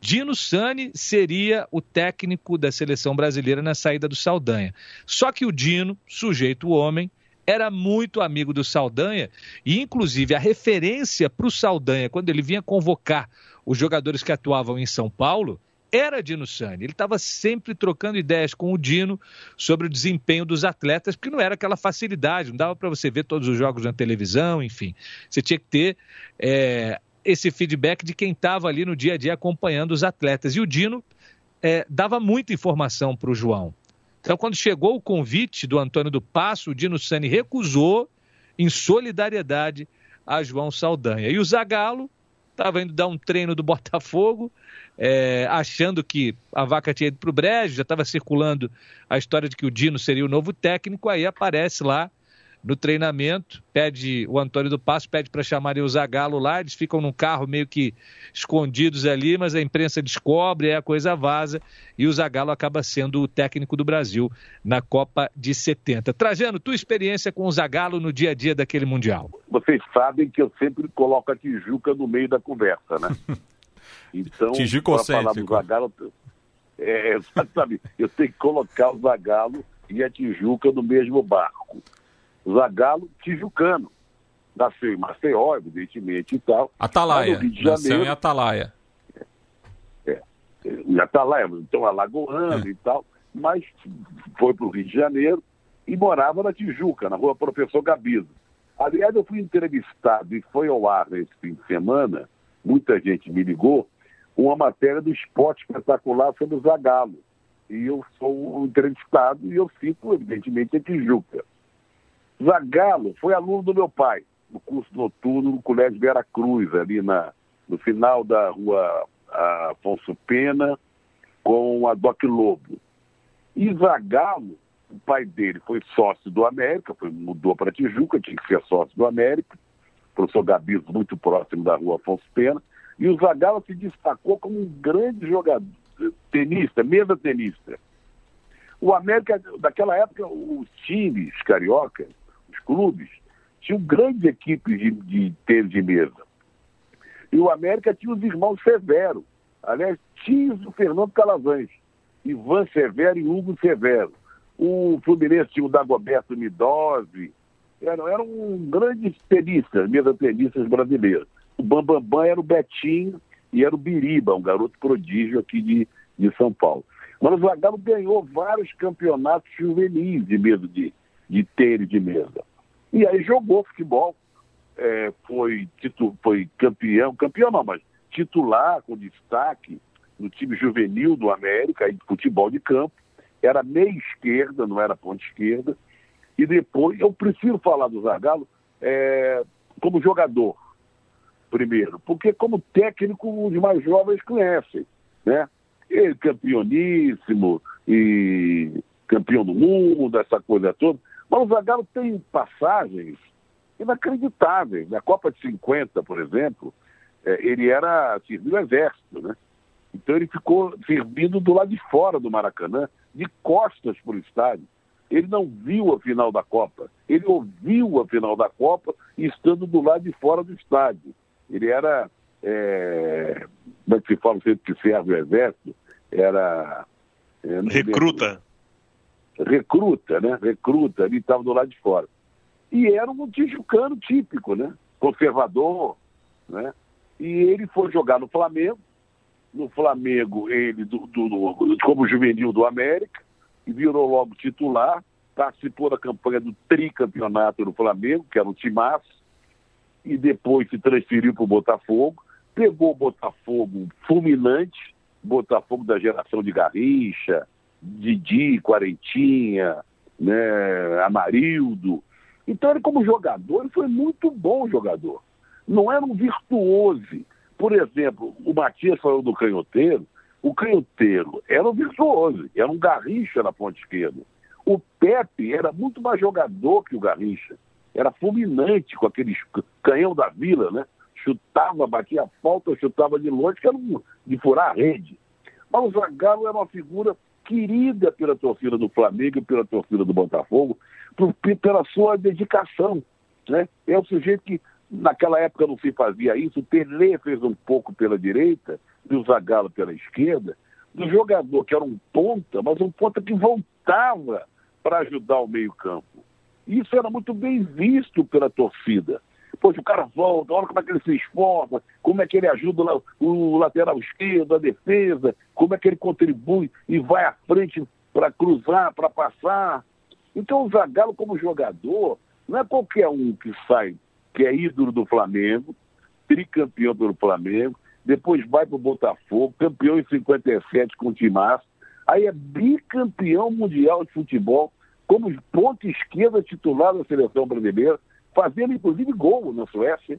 Dino Sani seria o técnico da seleção brasileira na saída do Saldanha. Só que o Dino, sujeito homem, era muito amigo do Saldanha e, inclusive, a referência para o Saldanha, quando ele vinha convocar os jogadores que atuavam em São Paulo, era Dino Sani. Ele estava sempre trocando ideias com o Dino sobre o desempenho dos atletas, porque não era aquela facilidade, não dava para você ver todos os jogos na televisão, enfim. Você tinha que ter é, esse feedback de quem estava ali no dia a dia acompanhando os atletas. E o Dino é, dava muita informação para o João. Então, quando chegou o convite do Antônio do Passo, o Dino Sani recusou em solidariedade a João Saldanha. E o Zagallo estava indo dar um treino do Botafogo, é, achando que a vaca tinha ido para o brejo, já estava circulando a história de que o Dino seria o novo técnico, aí aparece lá no treinamento, pede o Antônio do Passo, pede para chamarem o Zagallo lá, eles ficam num carro meio que escondidos ali, mas a imprensa descobre, aí a coisa vaza, e o Zagallo acaba sendo o técnico do Brasil na Copa de 70. Trajano, tua experiência com o Zagallo no dia a dia daquele Mundial? Vocês sabem que eu sempre coloco a Tijuca no meio da conversa, né? (laughs) Então, para falar do Zagallo, é, (laughs) sabe, eu tenho que colocar o Zagallo e a Tijuca no mesmo barco. Zagalo tijucano. Nasceu em Maceió, evidentemente e tal. Atalaia. Nasceu em Atalaia. É, em Atalaia, então alagoano é. e tal. Mas foi para o Rio de Janeiro e morava na Tijuca, na rua Professor Gabido. Aliás, eu fui entrevistado e foi ao ar nesse fim de semana, muita gente me ligou, uma matéria do esporte espetacular sobre o Zagallo. E eu sou um entrevistado e eu fico, evidentemente, em Tijuca. Zagallo foi aluno do meu pai, no curso noturno no Colégio Vera Cruz, ali na, no final da rua Afonso Pena, com a Doc Lobo. E Zagallo, o pai dele foi sócio do América, foi, mudou para Tijuca, tinha que ser sócio do América, professor Gabismo, muito próximo da rua Afonso Pena, e o Zagallo se destacou como um grande jogador, tenista, mesa tenista. O América, daquela época, os times carioca, os clubes, tinham grandes equipes de, de tênis de mesa. E o América tinha os irmãos Severo. Aliás, tinha o Fernando Calazans, Ivan Severo e Hugo Severo. O Fluminense tinha o Dagoberto Midose. Eram, eram grandes tenistas, mesa tenistas brasileiros. O Bambambam Bam Bam era o Betinho e era o Biriba, um garoto prodígio aqui de, de São Paulo. Mas o Zagallo ganhou vários campeonatos juvenis de mesa de, de tênis de mesa. E aí jogou futebol, é, foi, titu, foi campeão, campeão não, mas titular com destaque no time juvenil do América, de futebol de campo. Era meia esquerda, não era ponta esquerda. E depois, eu prefiro falar do Zagallo é, como jogador primeiro, porque como técnico os mais jovens conhecem, né? Ele campeoníssimo e campeão do mundo, essa coisa toda. Mas o Zagallo tem passagens inacreditáveis. Na Copa de 50, por exemplo, é, ele era serviu o exército, né? Então ele ficou servindo do lado de fora do Maracanã, de costas para o estádio. Ele não viu a final da Copa, ele ouviu a final da Copa estando do lado de fora do estádio. Ele era, é, como é que se fala sempre que serve o exército? Era... É, Recruta. Recruta, né? Recruta, ele estava do lado de fora. E era um tijucano típico, né? Conservador, né? E ele foi jogar no Flamengo. No Flamengo, ele, do, do, do, como juvenil do América, e virou logo titular. Participou da campanha do tricampeonato do Flamengo, que era um timaço e depois se transferiu para o Botafogo, pegou o Botafogo fulminante, Botafogo da geração de Garrincha, Didi, Quarentinha, né, Amarildo. Então ele como jogador, ele foi muito bom jogador. Não era um virtuoso. Por exemplo, o Matias falou do canhoteiro, o canhoteiro era um virtuoso, era um Garrincha na ponta esquerda. O Pepe era muito mais jogador que o Garrincha era fulminante com aqueles canhão da vila, né? Chutava, batia a falta, chutava de longe, que era de furar a rede. Mas o Zagallo era uma figura querida pela torcida do Flamengo e pela torcida do Botafogo, por, pela sua dedicação. Né? É um sujeito que naquela época não se fazia isso, o Pelé fez um pouco pela direita e o Zagallo pela esquerda, do jogador que era um ponta, mas um ponta que voltava para ajudar o meio campo. Isso era muito bem visto pela torcida. Poxa, o cara volta, olha como é que ele se esforça, como é que ele ajuda o lateral esquerdo, a defesa, como é que ele contribui e vai à frente para cruzar, para passar. Então o Zagallo como jogador não é qualquer um que sai, que é ídolo do Flamengo, tricampeão pelo Flamengo, depois vai para o Botafogo, campeão em 57 com o Timaço, aí é bicampeão mundial de futebol como ponta esquerda titular da seleção brasileira, fazendo inclusive gol na Suécia.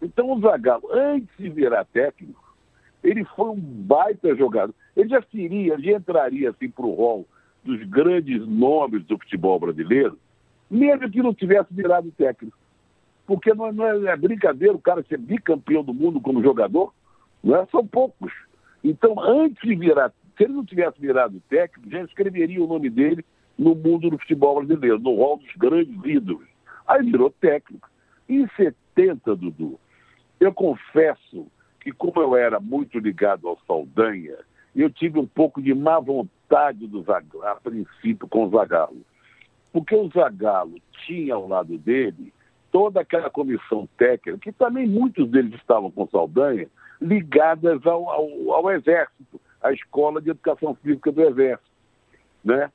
Então o Zagallo, antes de virar técnico, ele foi um baita jogador. Ele já seria, já entraria assim para o rol dos grandes nomes do futebol brasileiro, mesmo que não tivesse virado técnico. Porque não é, não é, é brincadeira o cara ser bicampeão do mundo como jogador, não é? São poucos. Então, antes de virar, se ele não tivesse virado técnico, já escreveria o nome dele no mundo do futebol brasileiro, no rol dos grandes ídolos. Aí virou técnico. Em 70, Dudu, eu confesso que como eu era muito ligado ao Saldanha, eu tive um pouco de má vontade do a princípio com o Zagallo. Porque o Zagallo tinha ao lado dele toda aquela comissão técnica, que também muitos deles estavam com Saldanha, ligadas ao, ao, ao Exército, à Escola de Educação Física do Exército. Né?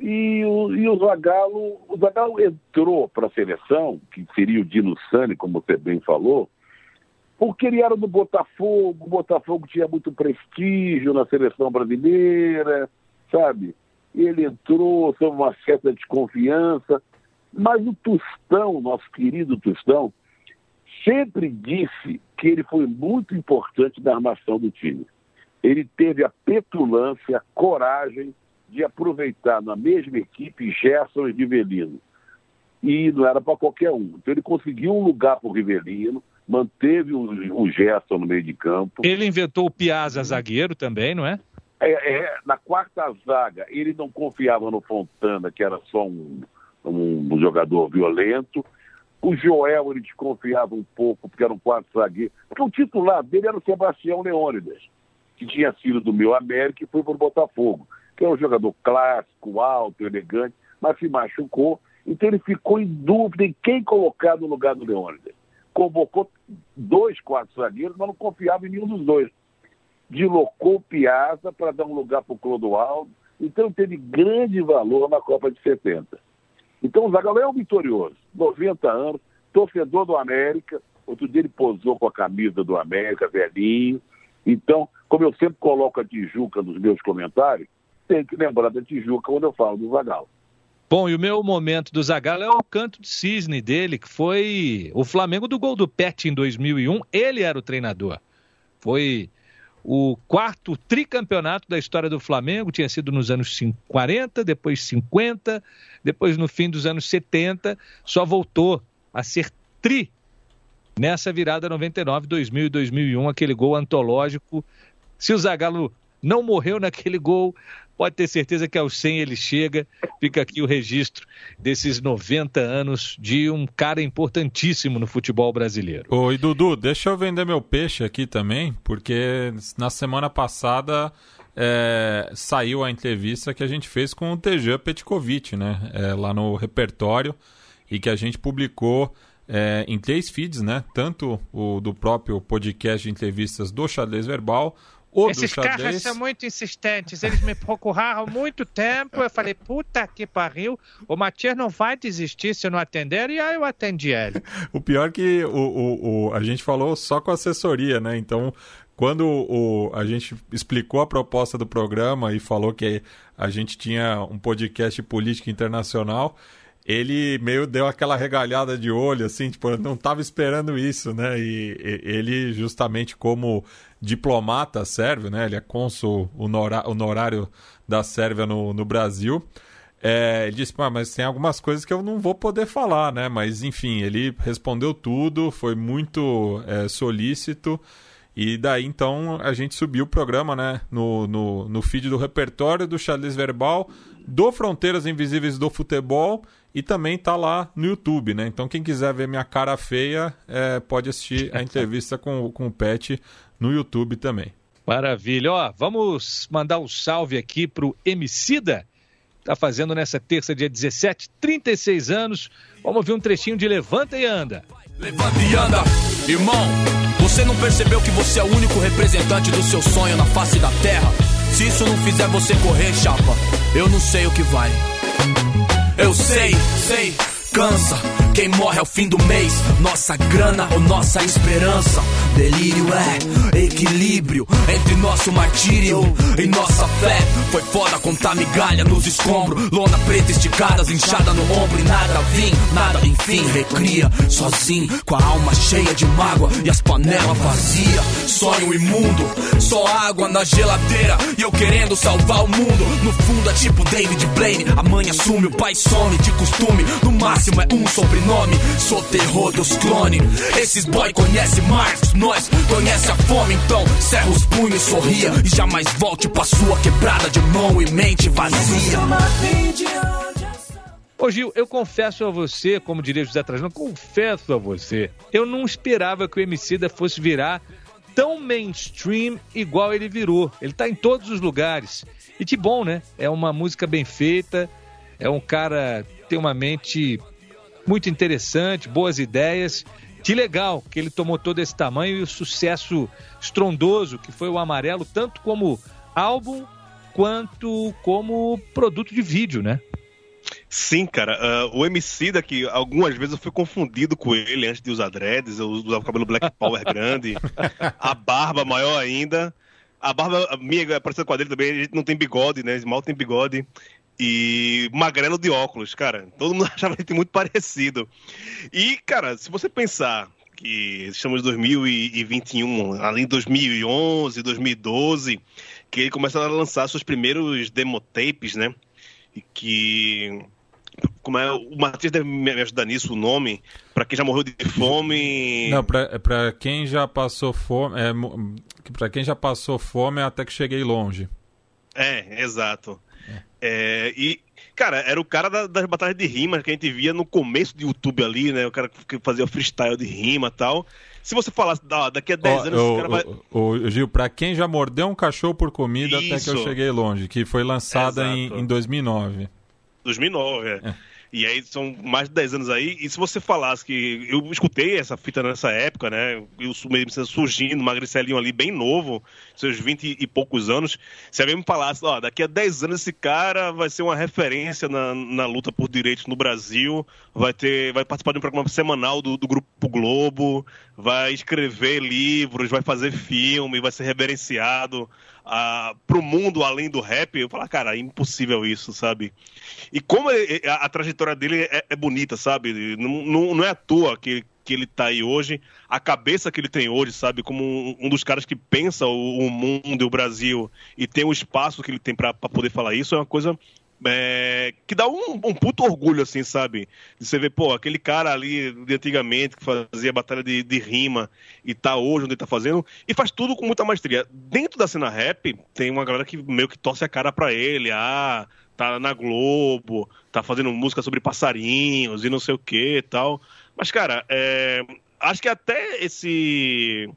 E o, e o Zagallo, o Zagallo entrou para a seleção, que seria o Dino Sani, como você bem falou, Porque ele era do Botafogo, o Botafogo tinha muito prestígio na seleção brasileira, sabe? Ele entrou sob uma certa desconfiança, mas o Tostão, nosso querido Tostão, sempre disse que ele foi muito importante na armação do time. Ele teve a petulância, a coragem de aproveitar na mesma equipe Gerson e Rivelino. E não era para qualquer um. Então ele conseguiu um lugar para o Rivelino, manteve o, o Gerson no meio de campo. Ele inventou o Piazza zagueiro também, não é? É, é, na quarta zaga, ele não confiava no Fontana, que era só um, um, um jogador violento. O Joel ele desconfiava um pouco, porque era um quarto zagueiro. Porque o titular dele era o Sebastião Leônidas, que tinha sido do meu América e foi para o Botafogo. Que é um jogador clássico, alto, elegante, mas se machucou. Então ele ficou em dúvida em quem colocar no lugar do Leônidas. Convocou dois quartos zagueiros, mas não confiava em nenhum dos dois. Deslocou o Piazza para dar um lugar para o Clodoaldo. Então teve grande valor na Copa de 70. Então o Zagallo é um vitorioso, 90 anos, torcedor do América. Outro dia ele posou com a camisa do América, velhinho. Então, como eu sempre coloco a Tijuca nos meus comentários, tem que lembrar da Tijuca quando eu falo do Zagallo. Bom, e o meu momento do Zagallo é o canto de cisne dele, que foi o Flamengo do gol do Pet em 2001. Ele era o treinador. Foi o quarto tricampeonato da história do Flamengo, tinha sido nos anos 40, depois 50, depois no fim dos anos 70, só voltou a ser tri nessa virada 99, 2000 e 2001, aquele gol antológico. Se o Zagallo não morreu naquele gol, pode ter certeza que aos 100 ele chega. Fica aqui o registro desses 90 anos de um cara importantíssimo no futebol brasileiro. Oi, Dudu, deixa eu vender meu peixe aqui também, porque na semana passada é, saiu a entrevista que a gente fez com o Tejan Petkovic, né? É, lá no repertório, e que a gente publicou é, em três feeds, né? Tanto o do próprio podcast de entrevistas do Xadrez Verbal, o Esses caras são muito insistentes, eles me procuraram muito tempo, eu falei, puta que pariu, o Matias não vai desistir se eu não atender, e aí eu atendi ele. (laughs) o pior é que o, o, o, a gente falou só com assessoria, né? Então, quando o, a gente explicou a proposta do programa e falou que a gente tinha um podcast política internacional, ele meio deu aquela regalhada de olho, assim, tipo, não estava esperando isso, né? E, e, ele, justamente como diplomata sérvio, né? Ele é cônsul honorário da Sérvia no, no Brasil. É, ele disse, ah, mas tem algumas coisas que eu não vou poder falar, né? Mas, enfim, ele respondeu tudo, foi muito é, solícito. E daí, então, a gente subiu o programa, né? No, no, no feed do repertório do Xadrez Verbal, do Fronteiras Invisíveis do Futebol e também tá lá no YouTube, né? Então quem quiser ver minha cara feia é, pode assistir a (laughs) entrevista com, com o Pet no YouTube também. Maravilha. Ó, vamos mandar um salve aqui pro Emicida. Tá fazendo nessa terça, dia 17, 36 anos. Vamos ouvir um trechinho de Levanta e Anda. Levanta e anda, irmão. Você não percebeu que você é o único representante do seu sonho na face da terra? Se isso não fizer você correr, chapa, eu não sei o que vai. Eu sei, sei, cansa. Quem morre é o fim do mês, nossa grana ou nossa esperança. Delírio é equilíbrio entre nosso martírio e nossa fé. Foi foda contar migalha nos escombros, lona preta esticada, inchada no ombro e nada vim, nada enfim. Recria sozinho, com a alma cheia de mágoa e as panelas vazias. Sonho imundo, só água na geladeira e eu querendo salvar o mundo. No fundo é tipo David Blaine, a mãe assume, o pai some de costume. No máximo é um sobrenome, sou terror dos clones. Esses boy conhece Marx, nós conhece a fome, então cerra os punhos, sorria e jamais volte pra sua quebrada de mão e mente vazia. Ô Gil, eu confesso a você, como diria José Trajano, confesso a você, eu não esperava que o Emicida fosse virar tão mainstream igual ele virou. Ele tá em todos os lugares. E que bom, né? É uma música bem feita, é um cara tem uma mente muito interessante, boas ideias. Que legal que ele tomou todo esse tamanho e o sucesso estrondoso que foi o Amarelo, tanto como álbum quanto como produto de vídeo, né? Sim, cara. Uh, o MC daqui, algumas vezes eu fui confundido com ele antes de usar dreads. Eu usava o cabelo Black Power grande, (laughs) a barba maior ainda. A barba minha é parecida com a dele também. A gente não tem bigode, né? Mal tem bigode. E magrelo de óculos, cara. Todo mundo (laughs) achava ele muito parecido. E, cara, se você pensar que estamos em 2021, além de 2011, 2012, que ele começa a lançar seus primeiros demotapes, né? E que como é o Matias deve me ajudar nisso o nome para quem já morreu de fome não para quem já passou fome é, para quem já passou fome até que cheguei longe é exato é. É, e cara era o cara da, das batalhas de rima que a gente via no começo do YouTube ali né o cara que fazia freestyle de rima e tal se você falasse ah, daqui a 10 oh, anos oh, esse cara vai. Oh, Gil, pra quem já mordeu um cachorro por comida Isso. até que eu cheguei longe, que foi lançada em, em 2009. 2009, é. é. E aí são mais de 10 anos aí. E se você falasse que. Eu escutei essa fita nessa época, né? Eu surgindo, magricelinho ali, bem novo, seus 20 e poucos anos. Se alguém me falasse, ó, daqui a 10 anos esse cara vai ser uma referência na, na luta por direitos no Brasil, vai ter. vai participar de um programa semanal do, do Grupo Globo, vai escrever livros, vai fazer filme, vai ser reverenciado uh, pro mundo além do rap, eu falo, cara, é impossível isso, sabe? E como ele, a, a, trajetória dele é, é bonita, sabe? Não, não, não, é à toa que, que ele tá aí hoje, a cabeça que ele tem hoje, sabe? Como um, um dos caras que pensa o, o, mundo e o Brasil e tem o espaço que ele tem para poder falar isso, é uma coisa é, que dá um, um puto orgulho, assim, sabe? De você ver, pô, aquele cara ali de antigamente que fazia batalha de, de rima e tá hoje onde ele tá fazendo, e faz tudo com muita maestria. Dentro da cena rap, tem uma galera que meio que torce a cara pra ele, ah, tá na Globo, tá fazendo música sobre passarinhos e não sei o que e tal. Mas, cara, é, acho que até esse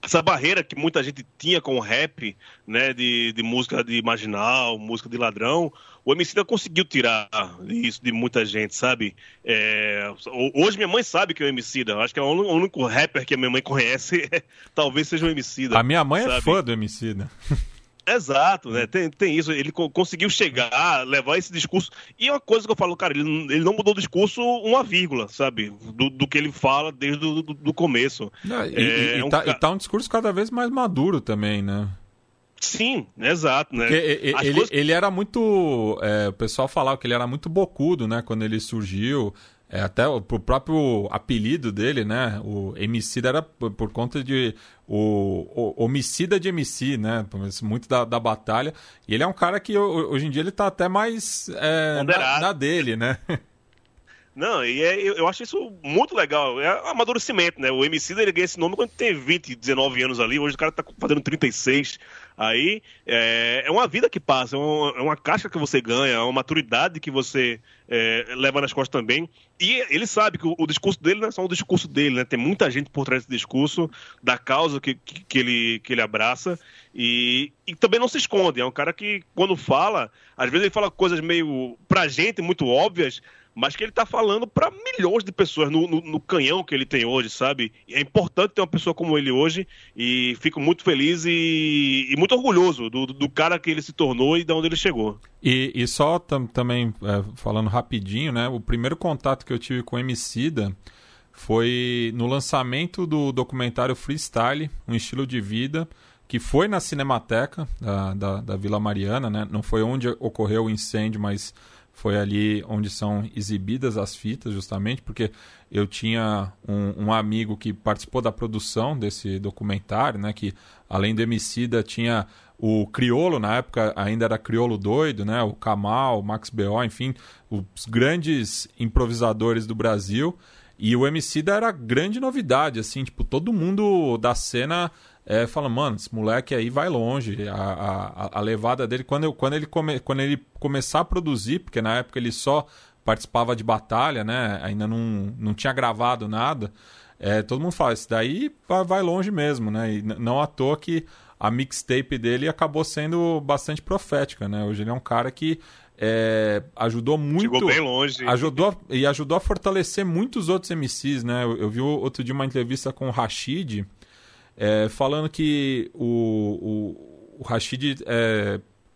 essa barreira que muita gente tinha com o rap, né, de, de música de marginal, música de ladrão, o Emicida conseguiu tirar isso de muita gente, sabe? É, hoje minha mãe sabe que é o Emicida, acho que é o único rapper que a minha mãe conhece, (laughs) talvez seja o Emicida. A minha mãe é sabe? é fã do Emicida. (laughs) Exato, né? Tem, tem isso. Ele conseguiu chegar, levar esse discurso. E é uma coisa que eu falo, cara, ele, ele não mudou o discurso uma vírgula, sabe? Do, do que ele fala desde o do, do começo. Não, e, é, e, é um... tá, e tá um discurso cada vez mais maduro também, né? Sim, exato, né? Ele, coisas... ele, era muito. É, o pessoal falava que ele era muito bocudo, né? Quando ele surgiu. É, até o, próprio apelido dele, né? O Emicida era por, por conta de o, o, homicida de MC, né? Muito da, da batalha. E ele é um cara que hoje em dia ele tá até mais é, na, na, dele, né? (laughs) Não, e é, eu, acho isso muito legal. É amadurecimento, né? O MC ele ganha esse nome quando tem 20, 19 anos ali. Hoje o cara tá fazendo 36. Aí é, é uma vida que passa, é uma, é uma caixa que você ganha, é uma maturidade que você é, leva nas costas também. E ele sabe que o, o, discurso dele não é só o discurso dele, né? Tem muita gente por trás desse discurso, da causa que, que, que ele, que ele abraça. E, e, também não se esconde. É um cara que, quando fala, às vezes ele fala coisas meio, pra gente, muito óbvias, mas que ele está falando para milhões de pessoas no, no, no, canhão que ele tem hoje, sabe? É importante ter uma pessoa como ele hoje e fico muito feliz e, e muito orgulhoso do, do, cara que ele se tornou e de onde ele chegou. E, e só tam, também é, falando rapidinho, né? O primeiro contato que eu tive com o Emicida foi no lançamento do documentário Freestyle, um estilo de vida, que foi na Cinemateca da, da, da Vila Mariana, né? Não foi onde ocorreu o incêndio, mas foi ali onde são exibidas as fitas, justamente, porque eu tinha um, um, amigo que participou da produção desse documentário, né, que além do Emicida tinha o Criolo, na época ainda era Criolo doido, né, o Kamal, o Max B.O., enfim, os grandes improvisadores do Brasil, e o Emicida era grande novidade, assim, tipo, todo mundo da cena é, fala, mano, esse moleque aí vai longe. A, a, a levada dele, quando, eu, quando, ele come, quando ele começar a produzir, porque na época ele só participava de batalha, né? Ainda não, não tinha gravado nada. É, todo mundo fala, isso daí vai longe mesmo, né? E não à toa que a mixtape dele acabou sendo bastante profética, né? Hoje ele é um cara que é, ajudou muito. Chegou bem longe. Ajudou, e ajudou a fortalecer muit outros MCs, né? Eu, eu vi outro dia uma entrevista com o Rashid, é, falando que o, o, o Rashid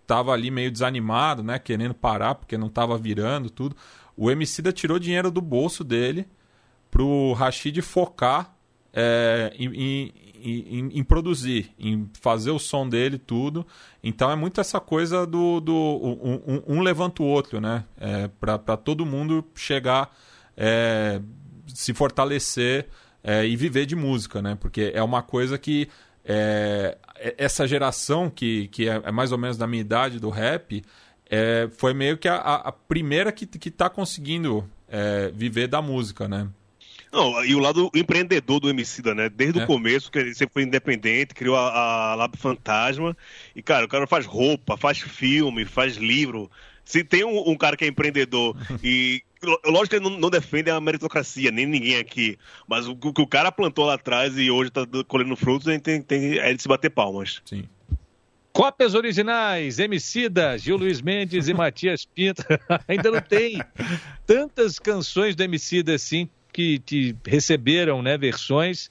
estava é, ali meio desanimado, né, querendo parar porque não estava virando tudo. o Emicida tirou dinheiro do bolso dele pro Rashid focar é, em, em, em, em, produzir, em fazer o som dele, tudo. Então é muito essa coisa do. do um, um, um levanta o outro, né? É, para todo mundo chegar, é, se fortalecer é, e viver de música, né? Porque é uma coisa que. É, essa geração que, que é, é mais ou menos da minha idade do rap é, foi meio que a, a primeira que, que tá conseguindo é, viver da música, né? Não, e o lado empreendedor do Emicida, né? Desde é. o começo, que ele sempre foi independente, criou a, a Lab Fantasma. E, cara, o cara faz roupa, faz filme, faz livro. Se tem um, um cara que é empreendedor (laughs) e. Lógico que ele não, não, defende a meritocracia, nem ninguém aqui. Mas o que o cara plantou lá atrás e hoje tá colhendo frutos, a gente tem, tem é de se bater palmas. Sim. Cópias originais, Emicida, Gil Luiz Mendes e Matias Pinto. (laughs) Ainda não tem tantas canções do Emicida assim que, que receberam né, versões,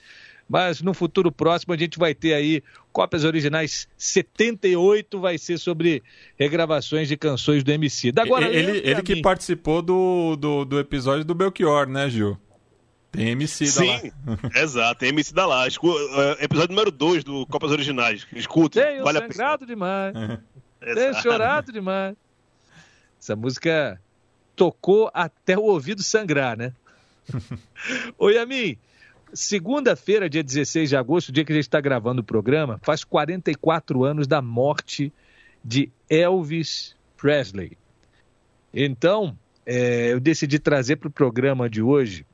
mas no futuro próximo a gente vai ter aí cópias originais 78 vai ser sobre regravações de canções do Emicida. Agora, ele, ele que participou do, do, do episódio do Belchior, né, Gil? Tem MC da Sim, lá. (laughs) exato, tem MC da lá. Escu... É, episódio número 2 do Copas Originais. Escuta, Tenho vale sangrado demais. (laughs) Tenho chorado demais. Essa música tocou até o ouvido sangrar, né? (laughs) Oi, Yamin. Segunda-feira, dia 16 de agosto, dia que a gente está gravando o programa, faz 44 anos da morte de Elvis Presley. Então, é, eu decidi trazer para o programa de hoje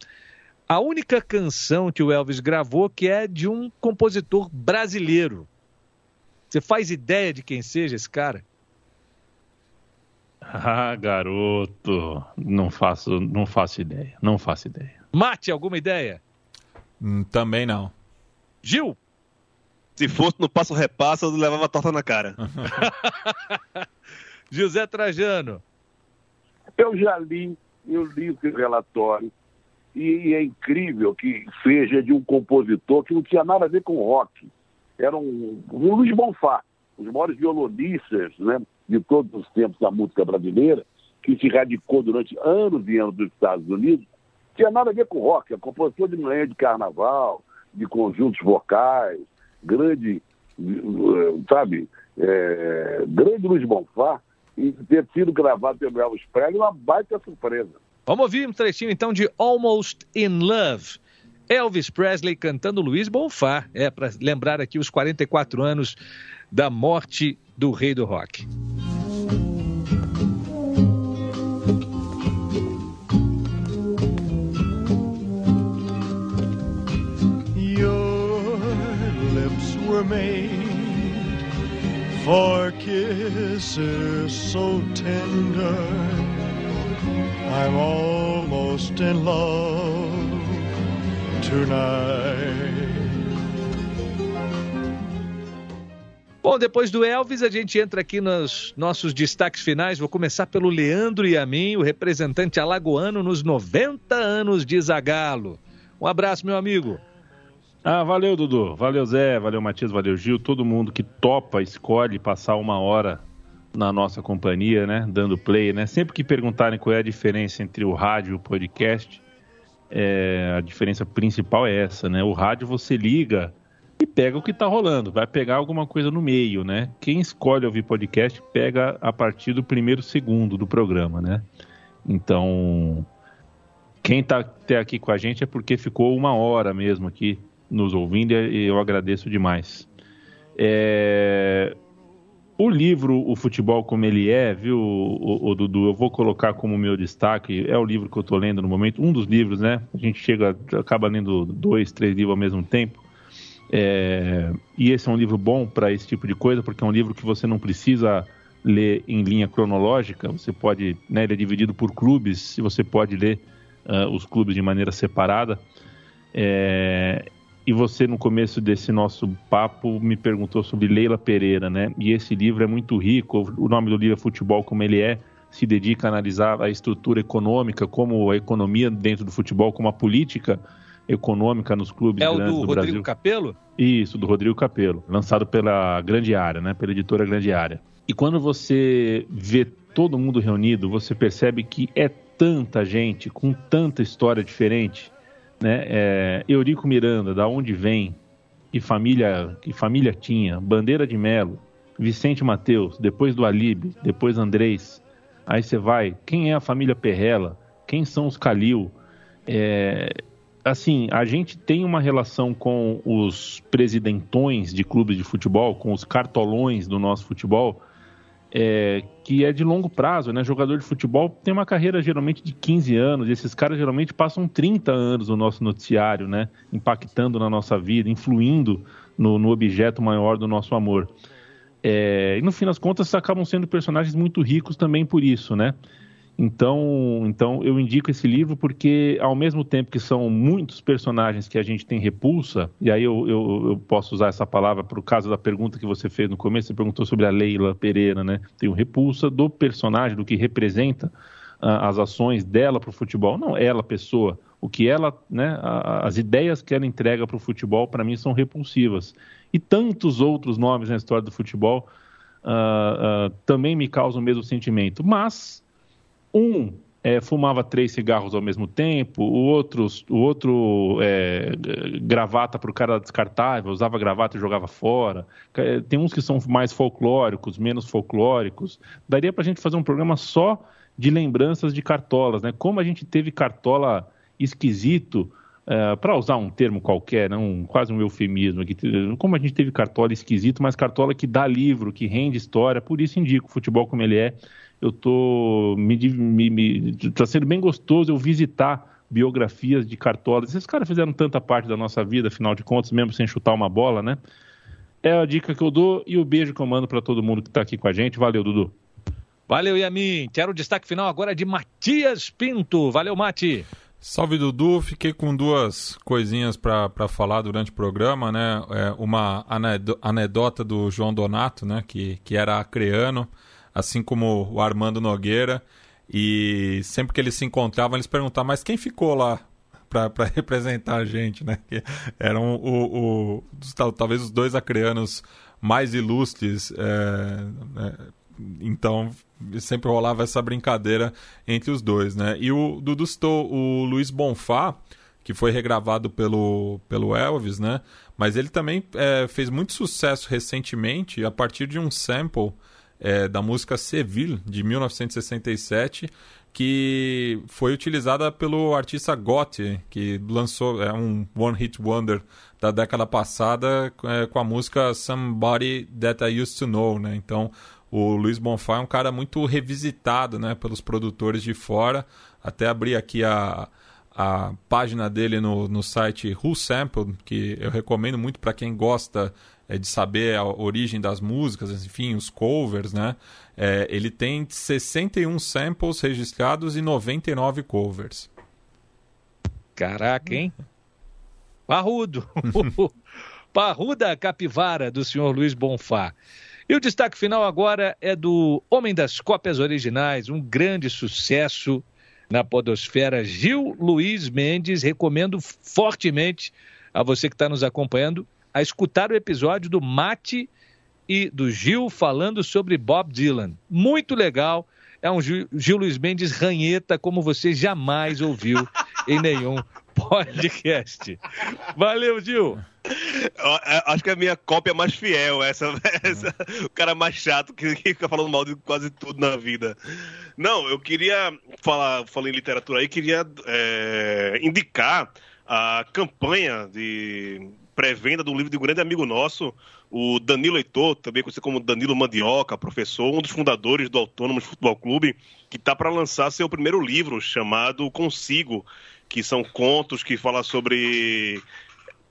a única canção que o Elvis gravou que é de um compositor brasileiro. Você faz ideia de quem seja esse cara? Ah, garoto, não faço, não faço ideia, não faço ideia. Mate, alguma ideia? Hum, também não. Gil? Se fosse no passo repassa, eu levava a torta na cara. (laughs) José Trajano. Eu já li, eu li o relatório e é incrível que seja de um compositor que não tinha nada a ver com rock. Era um, um Luiz Bonfá, os maiores violonistas né, de todos os tempos da música brasileira, que se radicou durante anos e anos dos Estados Unidos, tinha nada a ver com rock, é compositor de manhã de carnaval, de conjuntos vocais, grande, sabe, é, grande Luiz Bonfá, e ter sido gravado pelo Elvis Presley, uma baita surpresa. Vamos ouvir um trechinho então de Almost in Love. Elvis Presley cantando Luiz Bonfá. É, para lembrar aqui os 44 anos da morte do rei do rock. For kisses so tender I'm almost in love tonight. Bom, depois do Elvis, a gente entra aqui nos nossos destaques finais. Vou começar pelo Leandro a mim, o representante alagoano nos 90 anos de Zagalo. Um abraço, meu amigo. Ah, valeu, Dudu. Valeu, Zé. Valeu, Matias. Valeu, Gil. Todo mundo que topa, escolhe passar uma hora na nossa companhia, né? Dando play, né? Sempre que perguntarem qual é a diferença entre o rádio e o podcast, é, a diferença principal é essa, né? O rádio você liga e pega o que está rolando, vai pegar alguma coisa no meio, né? Quem escolhe ouvir podcast pega a partir do primeiro segundo do programa, né? Então, quem está até aqui com a gente é porque ficou uma hora mesmo aqui nos ouvindo e eu agradeço demais. É, o livro O Futebol Como Ele É, viu, o, o, Dudu, eu vou colocar como meu destaque, é o livro que eu estou lendo no momento, um dos livros, né? A gente chega, acaba lendo dois, três livros ao mesmo tempo. É, e esse é um livro bom para esse tipo de coisa, porque é um livro que você não precisa ler em linha cronológica, você pode, né, ele é dividido por clubes, e você pode ler uh, os clubes de maneira separada. É, e você, no começo desse nosso papo, me perguntou sobre Leila Pereira, né? E esse livro é muito rico. O nome do livro é Futebol Como Ele É. Se dedica a analisar a estrutura econômica, como a economia dentro do futebol, como a política econômica nos clubes é grandes do, do Brasil. Rodrigo Capello? Isso, do Rodrigo Capello, lançado pela Grande Área, né? Pela editora Grande Área. E quando você vê todo mundo reunido, você percebe que é tanta gente, com tanta história diferente, né? É, Eurico Miranda, da onde vem, que família, que família tinha, Bandeira de Melo, Vicente Mateus, depois do Alibe, depois Andrés, aí você vai, quem é a família Perrela, quem são os Calil, é, assim, a gente tem uma relação com os presidentões de clubes de futebol, com os cartolões do nosso futebol, é, que é de longo prazo, né? Jogador de futebol tem uma carreira geralmente de 15 anos, e esses caras geralmente passam 30 anos no nosso noticiário, né? Impactando na nossa vida, influindo no, no objeto maior do nosso amor. É, e no fim das contas acabam sendo personagens muito ricos também por isso, né? Então, então eu indico esse livro porque, ao mesmo tempo que são muitos personagens que a gente tem repulsa, e aí eu, eu, eu posso usar essa palavra para o caso da pergunta que você fez no começo, você perguntou sobre a Leila Pereira, né? Tem o repulsa do personagem, do que representa uh, as ações dela para o futebol, não ela, pessoa. O que ela, né, as ideias que ela entrega para o futebol, para mim, são repulsivas. E tantos outros nomes na história do futebol uh, uh, também me causam o mesmo sentimento. Mas um é, fumava três cigarros ao mesmo tempo, o outro, o outro é, gravata para o cara descartável, usava gravata e jogava fora. Tem uns que são mais folclóricos, menos folclóricos. Daria para a gente fazer um programa só de lembranças de cartolas, né? Como a gente teve cartola esquisito, é, para usar um termo qualquer, né? um, quase um eufemismo como a gente teve cartola esquisito, mas cartola que dá livro, que rende história, por isso indico o futebol como ele é eu tô me, me, me tá sendo bem gostoso eu visitar biografias de cartolas. Esses caras fizeram tanta parte da nossa vida, afinal de contas, mesmo sem chutar uma bola, né? É a dica que eu dou e o beijo que eu mando para todo mundo que está aqui com a gente. Valeu, Dudu. Valeu, Yamin. Quero o destaque final agora de Matias Pinto. Valeu, Mati. Salve, Dudu. Fiquei com duas coisinhas para falar durante o programa, né? É uma anedota do João Donato, né? Que, que era acreano assim como o Armando Nogueira. E sempre que eles se encontravam, eles perguntavam, mas quem ficou lá para (laughs) representar a gente, né? Que eram o, o, talvez os dois acreanos mais ilustres. É, é, então sempre rolava essa brincadeira entre os dois, né? E o Dudu citou o Luiz Bonfá, que foi regravado pelo, pelo Elvis, né? Mas ele também é, fez muito sucesso recentemente a partir de um sample é, da música Seville, de 1967, que foi utilizada pelo artista Gotti, que lançou é um One Hit Wonder da década passada é, com a música Somebody That I Used to Know, né? Então, o Luiz Bonfá é um cara muito revisitado, né, pelos produtores de fora. Até abri aqui a, a página dele no, no site Who Sample, que eu recomendo muito para quem gosta é, de saber a origem das músicas, enfim, os covers, né? É, ele tem 61 samples registrados e 99 covers. Caraca, hein? Parrudo! (laughs) Parruda capivara do senhor Luiz Bonfá. E o destaque final agora é do Homem das Cópias Originais, um grande sucesso na podosfera, Gil Luiz Mendes. Recomendo fortemente a você que está nos acompanhando a escutar o episódio do Mate e do Gil falando sobre Bob Dylan. Muito legal. É um Gil, Gil Luiz Mendes ranheta como você jamais ouviu (laughs) em nenhum podcast. Valeu, Gil. É, acho que é a minha cópia mais fiel, essa, (laughs) essa o cara mais chato que, que, fica falando mal de quase tudo na vida. Não, eu queria falar, falei em literatura aí, queria é, indicar a campanha de pré-venda do livro de um grande amigo nosso, o Danilo Heitor, também conhecido como Danilo Mandioca, professor, um dos fundadores do Autônomos Futebol Clube, que está para lançar seu primeiro livro chamado Consigo, que são contos que falam sobre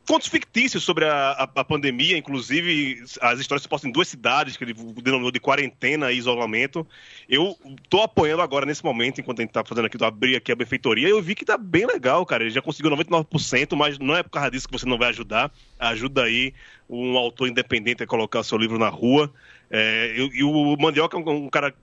contos fictícios sobre a, a, a, pandemia, inclusive as histórias se postam em duas cidades, que ele denominou de quarentena e isolamento. Eu estou apoiando agora, nesse momento, enquanto a gente está fazendo aqui, eu abri aqui a benfeitoria, eu vi que está bem legal, cara. Ele já conseguiu 99%, mas não é por causa disso que você não vai ajudar. Ajuda aí um autor independente a colocar seu livro na rua. É, e, e, o Mandioca é um, um cara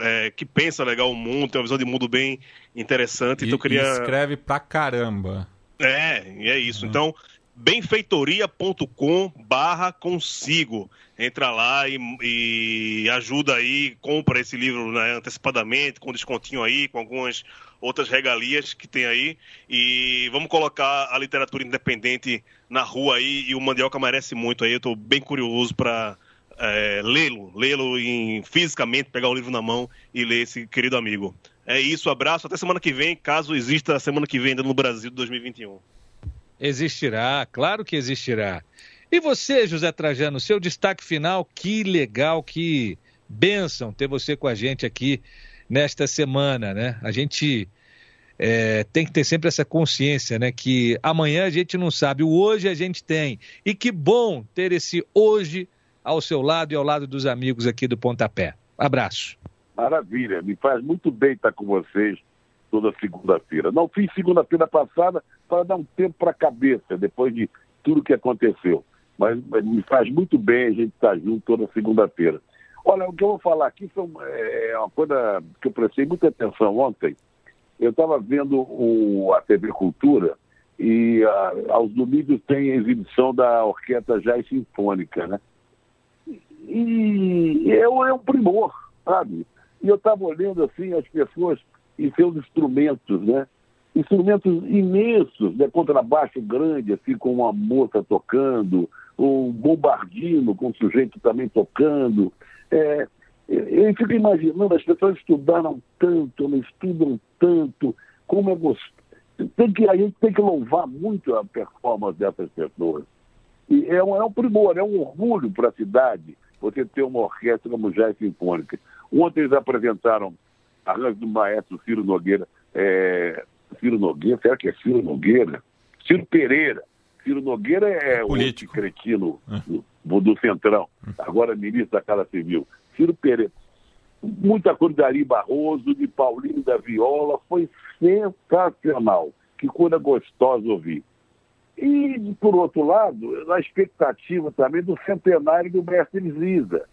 é, que pensa legal o mundo, tem uma visão de mundo bem interessante. E, então eu queria... escreve pra caramba. É, é isso. Uhum. Então, benfeitoria.com barra consigo. Entra lá e, e, ajuda aí, compra esse livro né, antecipadamente, com descontinho aí, com algumas outras regalias que tem aí. E vamos colocar a literatura independente na rua aí, e o Mandioca merece muito aí. Eu estou bem curioso para é, lê-lo, lê-lo fisicamente, pegar o livro na mão e ler esse querido amigo. É isso, abraço, até semana que vem, caso exista semana que vem ainda no Brasil de 2021. Existirá, claro que existirá. E você, José Trajano, seu destaque final, que legal, que bênção ter você com a gente aqui nesta semana, né? A gente é, tem que ter sempre essa consciência, né? Que amanhã a gente não sabe, o hoje a gente tem. E que bom ter esse hoje ao seu lado e ao lado dos amigos aqui do Pontapé. Abraço. Maravilha, me faz muito bem estar com vocês toda segunda-feira. Não fiz segunda-feira passada para dar um tempo para a cabeça, depois de tudo que aconteceu. Mas, me faz muito bem a gente estar junto toda segunda-feira. Olha, o que eu vou falar aqui foi, é uma coisa que eu prestei muita atenção ontem. Eu estava vendo o, a TV Cultura e a, aos domingos tem a exibição da Orquestra Jazz Sinfônica, né? E é, é um primor, sabe? E eu estava olhando assim as pessoas e seus instrumentos, né? Instrumentos imensos, né? contrabaixo grande, assim, com uma moça tocando, um bombardino com um sujeito também tocando. É, eu fico imaginando, as pessoas estudaram tanto, não estudam tanto, como é gostoso. Tem que, a gente tem que louvar muito a performance dessas pessoas. E é um, é um primor, é um orgulho para a cidade você ter uma orquestra como Jazz Sinfônica. Ontem eles apresentaram arranjo do maestro Ciro Nogueira. É, Ciro Nogueira, será que é Ciro Nogueira? Ciro Pereira. Ciro Nogueira é Político. o cretino do, do Centrão, agora ministro da Casa Civil. Ciro Pereira. Muita coisa de Ari Barroso, de Paulinho da Viola, foi sensacional. Que coisa gostosa ouvir. E, por outro lado, a expectativa também do centenário do mestre Ziza,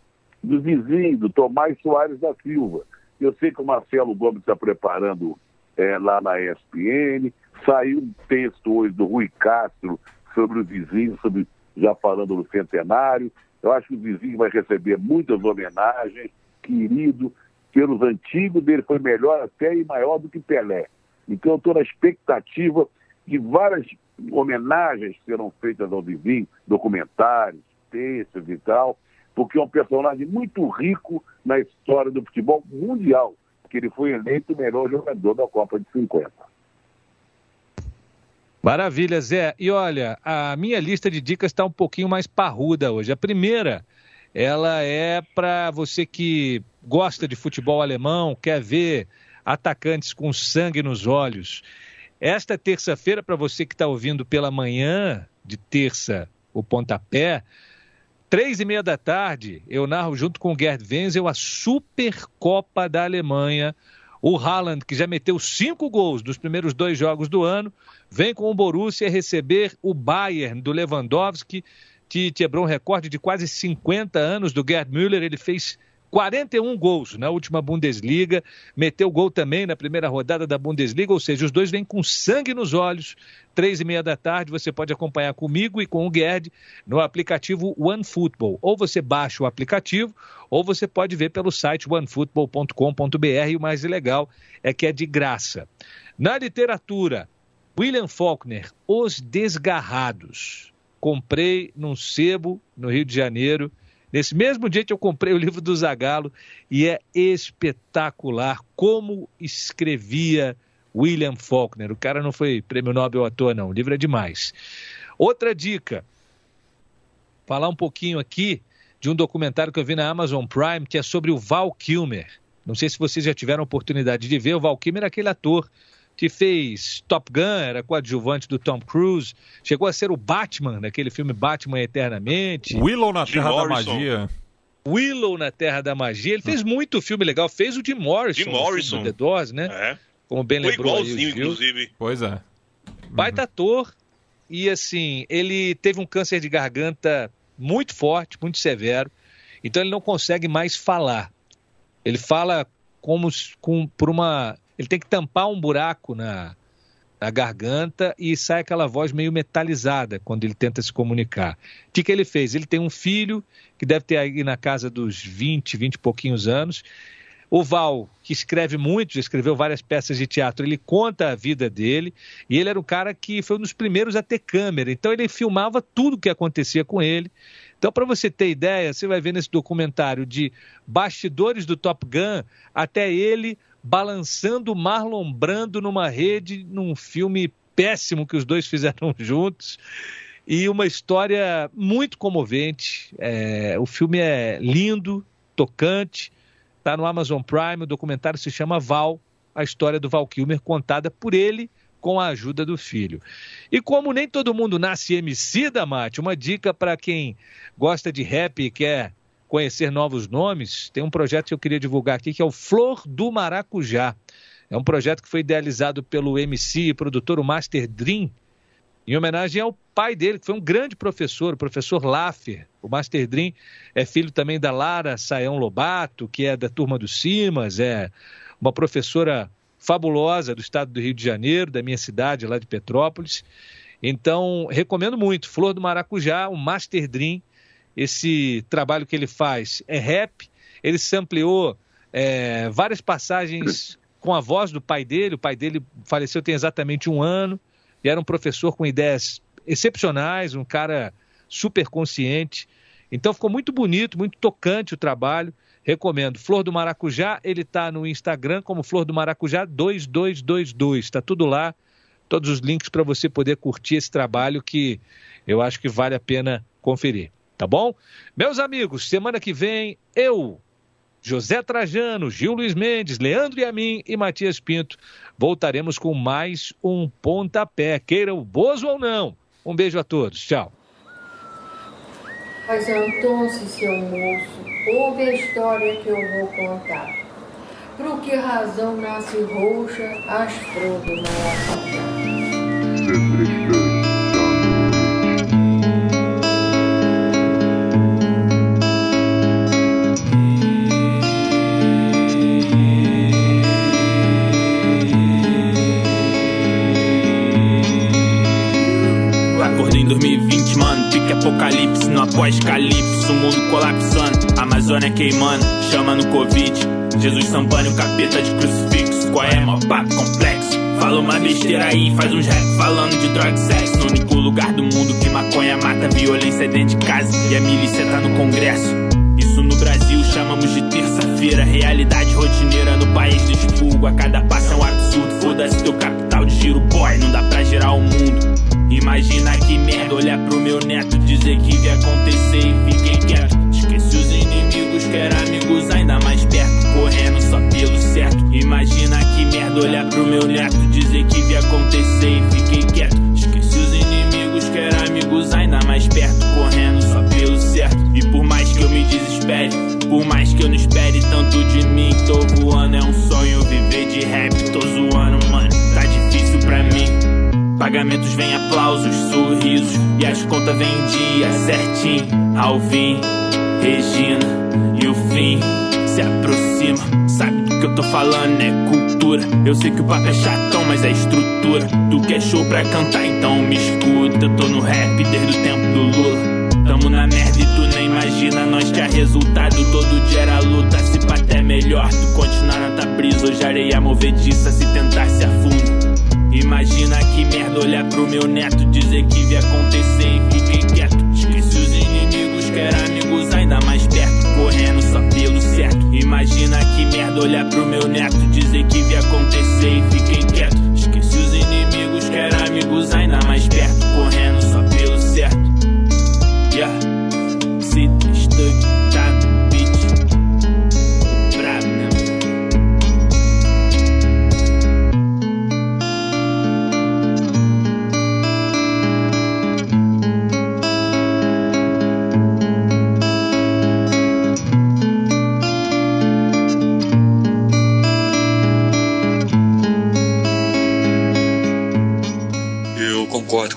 do vizinho, do Tomás Soares da Silva. Eu sei que o Marcelo Gomes está preparando é, lá na ESPN. Saiu um texto hoje do Rui Castro sobre o vizinho, sobre, já falando do centenário. Eu acho que o vizinho vai receber muitas homenagens, querido, pelos antigos dele foi melhor até e maior do que Pelé. Então eu estou na expectativa de várias homenagens serão feitas ao vizinho, documentários, textos e tal porque é um personagem muito rico na história do futebol mundial, que ele foi eleito o melhor jogador da Copa de 50. Maravilha, Zé. E olha, a minha lista de dicas está um pouquinho mais parruda hoje. A primeira, ela é para você que gosta de futebol alemão, quer ver atacantes com sangue nos olhos. Esta terça-feira, para você que está ouvindo pela manhã de terça, o pontapé, Três e meia da tarde, eu narro junto com o Gerd Wenzel a Supercopa da Alemanha. O Haaland, que já meteu cinco gols nos primeiros dois jogos do ano, vem com o Borussia receber o Bayern do Lewandowski, que quebrou um recorde de quase 50 anos do Gerd Müller. Ele fez 41 gols na última Bundesliga, meteu gol também na primeira rodada da Bundesliga, ou seja, os dois vêm com sangue nos olhos. Três e meia da tarde você pode acompanhar comigo e com o Gerd no aplicativo OneFootball. Ou você baixa o aplicativo, ou você pode ver pelo site onefootball.com.br. O mais legal é que é de graça. Na literatura, William Faulkner, Os Desgarrados. Comprei num sebo no Rio de Janeiro Nesse mesmo dia que eu comprei o livro do Zagalo e é espetacular como escrevia William Faulkner. O cara não foi prêmio Nobel à toa, não. O livro é demais. Outra dica: falar um pouquinho aqui de um documentário que eu vi na Amazon Prime que é sobre o Val Kilmer. Não sei se vocês já tiveram oportunidade de ver. O Val Kilmer é aquele ator que fez Top Gun, era coadjuvante do Tom Cruise, chegou a ser o Batman naquele filme Batman Eternamente. Willow na Terra da Magia. Willow na Terra da Magia. Ele fez muito filme legal, fez o Jim Morrison, Jim Morrison. The Doors, né? É. Como bem Foi lembrou igualzinho, aí, inclusive. Pois é. Baita ator e assim, ele teve um câncer de garganta muito forte, muito severo, então ele não consegue mais falar. Ele fala como com, por uma ele tem que tampar um buraco na, na garganta e sai aquela voz meio metalizada quando ele tenta se comunicar. O que, que ele fez? Ele tem um filho que deve ter aí na casa dos 20, 20 e pouquinhos anos. O Val, que escreve muito, já escreveu várias peças de teatro, ele conta a vida dele e ele era um cara que foi um dos primeiros a ter câmera, então ele filmava tudo o que acontecia com ele. Então, para você ter ideia, você vai ver nesse documentário de bastidores do Top Gun até ele balançando Marlon Brando numa rede, num filme péssimo que os dois (laughs) fizeram juntos. E uma história muito comovente. É, o filme é lindo, tocante. Está no Amazon Prime. O documentário se chama Val, a história do Val Kilmer, contada por ele com a ajuda do filho. E como nem todo mundo nasce MC da Mate, uma dica para quem gosta de rap e quer conhecer novos nomes, tem um projeto que eu queria divulgar aqui que é o Flor do Maracujá. É um projeto que foi idealizado pelo MC e produtor o Master Dream, em homenagem ao pai dele, que foi um grande professor, o professor Laffer. O Master Dream é filho também da Lara Saião Lobato, que é da turma do Simas, é uma professora fabulosa do estado do Rio de Janeiro, da minha cidade, lá de Petrópolis. Então, recomendo muito. Flor do Maracujá, o Master Dream, esse trabalho que ele faz é rap. Ele sampleou é, várias passagens com a voz do pai dele. O pai dele faleceu tem exatamente um ano e era um professor com ideias excepcionais, um cara super consciente. Então ficou muito bonito, muito tocante o trabalho. Recomendo. Flor do Maracujá, ele está no Instagram como Flor do Maracujá 2222. Está tudo lá, todos os links para você poder curtir esse trabalho que eu acho que vale a pena conferir tá bom? Meus amigos, semana que vem, eu, José Trajano, Gil Luiz Mendes, Leandro Yamin e Matias Pinto voltaremos com mais um pontapé, queira o Bozo ou não. Um beijo a todos, tchau. Mas então, seu moço, ouve a história que eu vou contar. Por que razão nasce roxa as flores do maracujá? No após-calipse, o mundo colapsando Amazônia queimando, chama no Covid. Jesus sambando, capeta de crucifixo Qual é, mó papo complexo? Fala uma besteira aí, faz uns rap falando de droga e sexo No único lugar do mundo que maconha mata Violência dentro de casa e a milícia tá no congresso. Isso no Brasil chamamos de terça-feira Realidade rotineira no país do expurgo A cada passo é um absurdo, foda-se teu capital de giro Boy, não dá pra gerar o mundo Imagina que merda olhar pro meu neto Dizer que ia acontecer e fiquei quieto. Esqueci os inimigos que eram amigos ainda mais perto Correndo só pelo certo. Imagina que merda olhar pro meu neto Dizer que ia acontecer e fiquei quieto. Esqueci os inimigos que eram amigos ainda mais perto Correndo só pelo certo. E por mais que eu me desespere Por mais que eu não espere tanto de mim Tô voando, é um sonho viver de rap Tô zoando, mano, tá difícil pra mim Pagamentos vem aplausos, sorrisos e as contas vêm em dia certinho. Alvin, Regina e o fim se aproxima. Sabe do que eu tô falando? É cultura. Eu sei que o papo é chatão, mas é estrutura. Tu quer show pra cantar, então me escuta. Eu tô no rap desde o tempo do Lula. Tamo na merda e tu nem imagina. Nós que é resultado todo dia era luta. Se pá até melhor, tu continuar na tua brisa. Hoje areia movediça se tentasse a fundo. Imagina que merda olhar pro meu neto Dizer que ia acontecer e fiquei quieto. Esqueci os inimigos que eram amigos ainda mais perto Correndo só pelo certo. Imagina que merda olhar pro meu neto Dizer que ia acontecer e fiquei quieto. Esqueci os inimigos que eram amigos ainda mais perto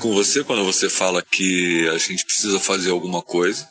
com você quando você fala que a gente precisa fazer alguma coisa.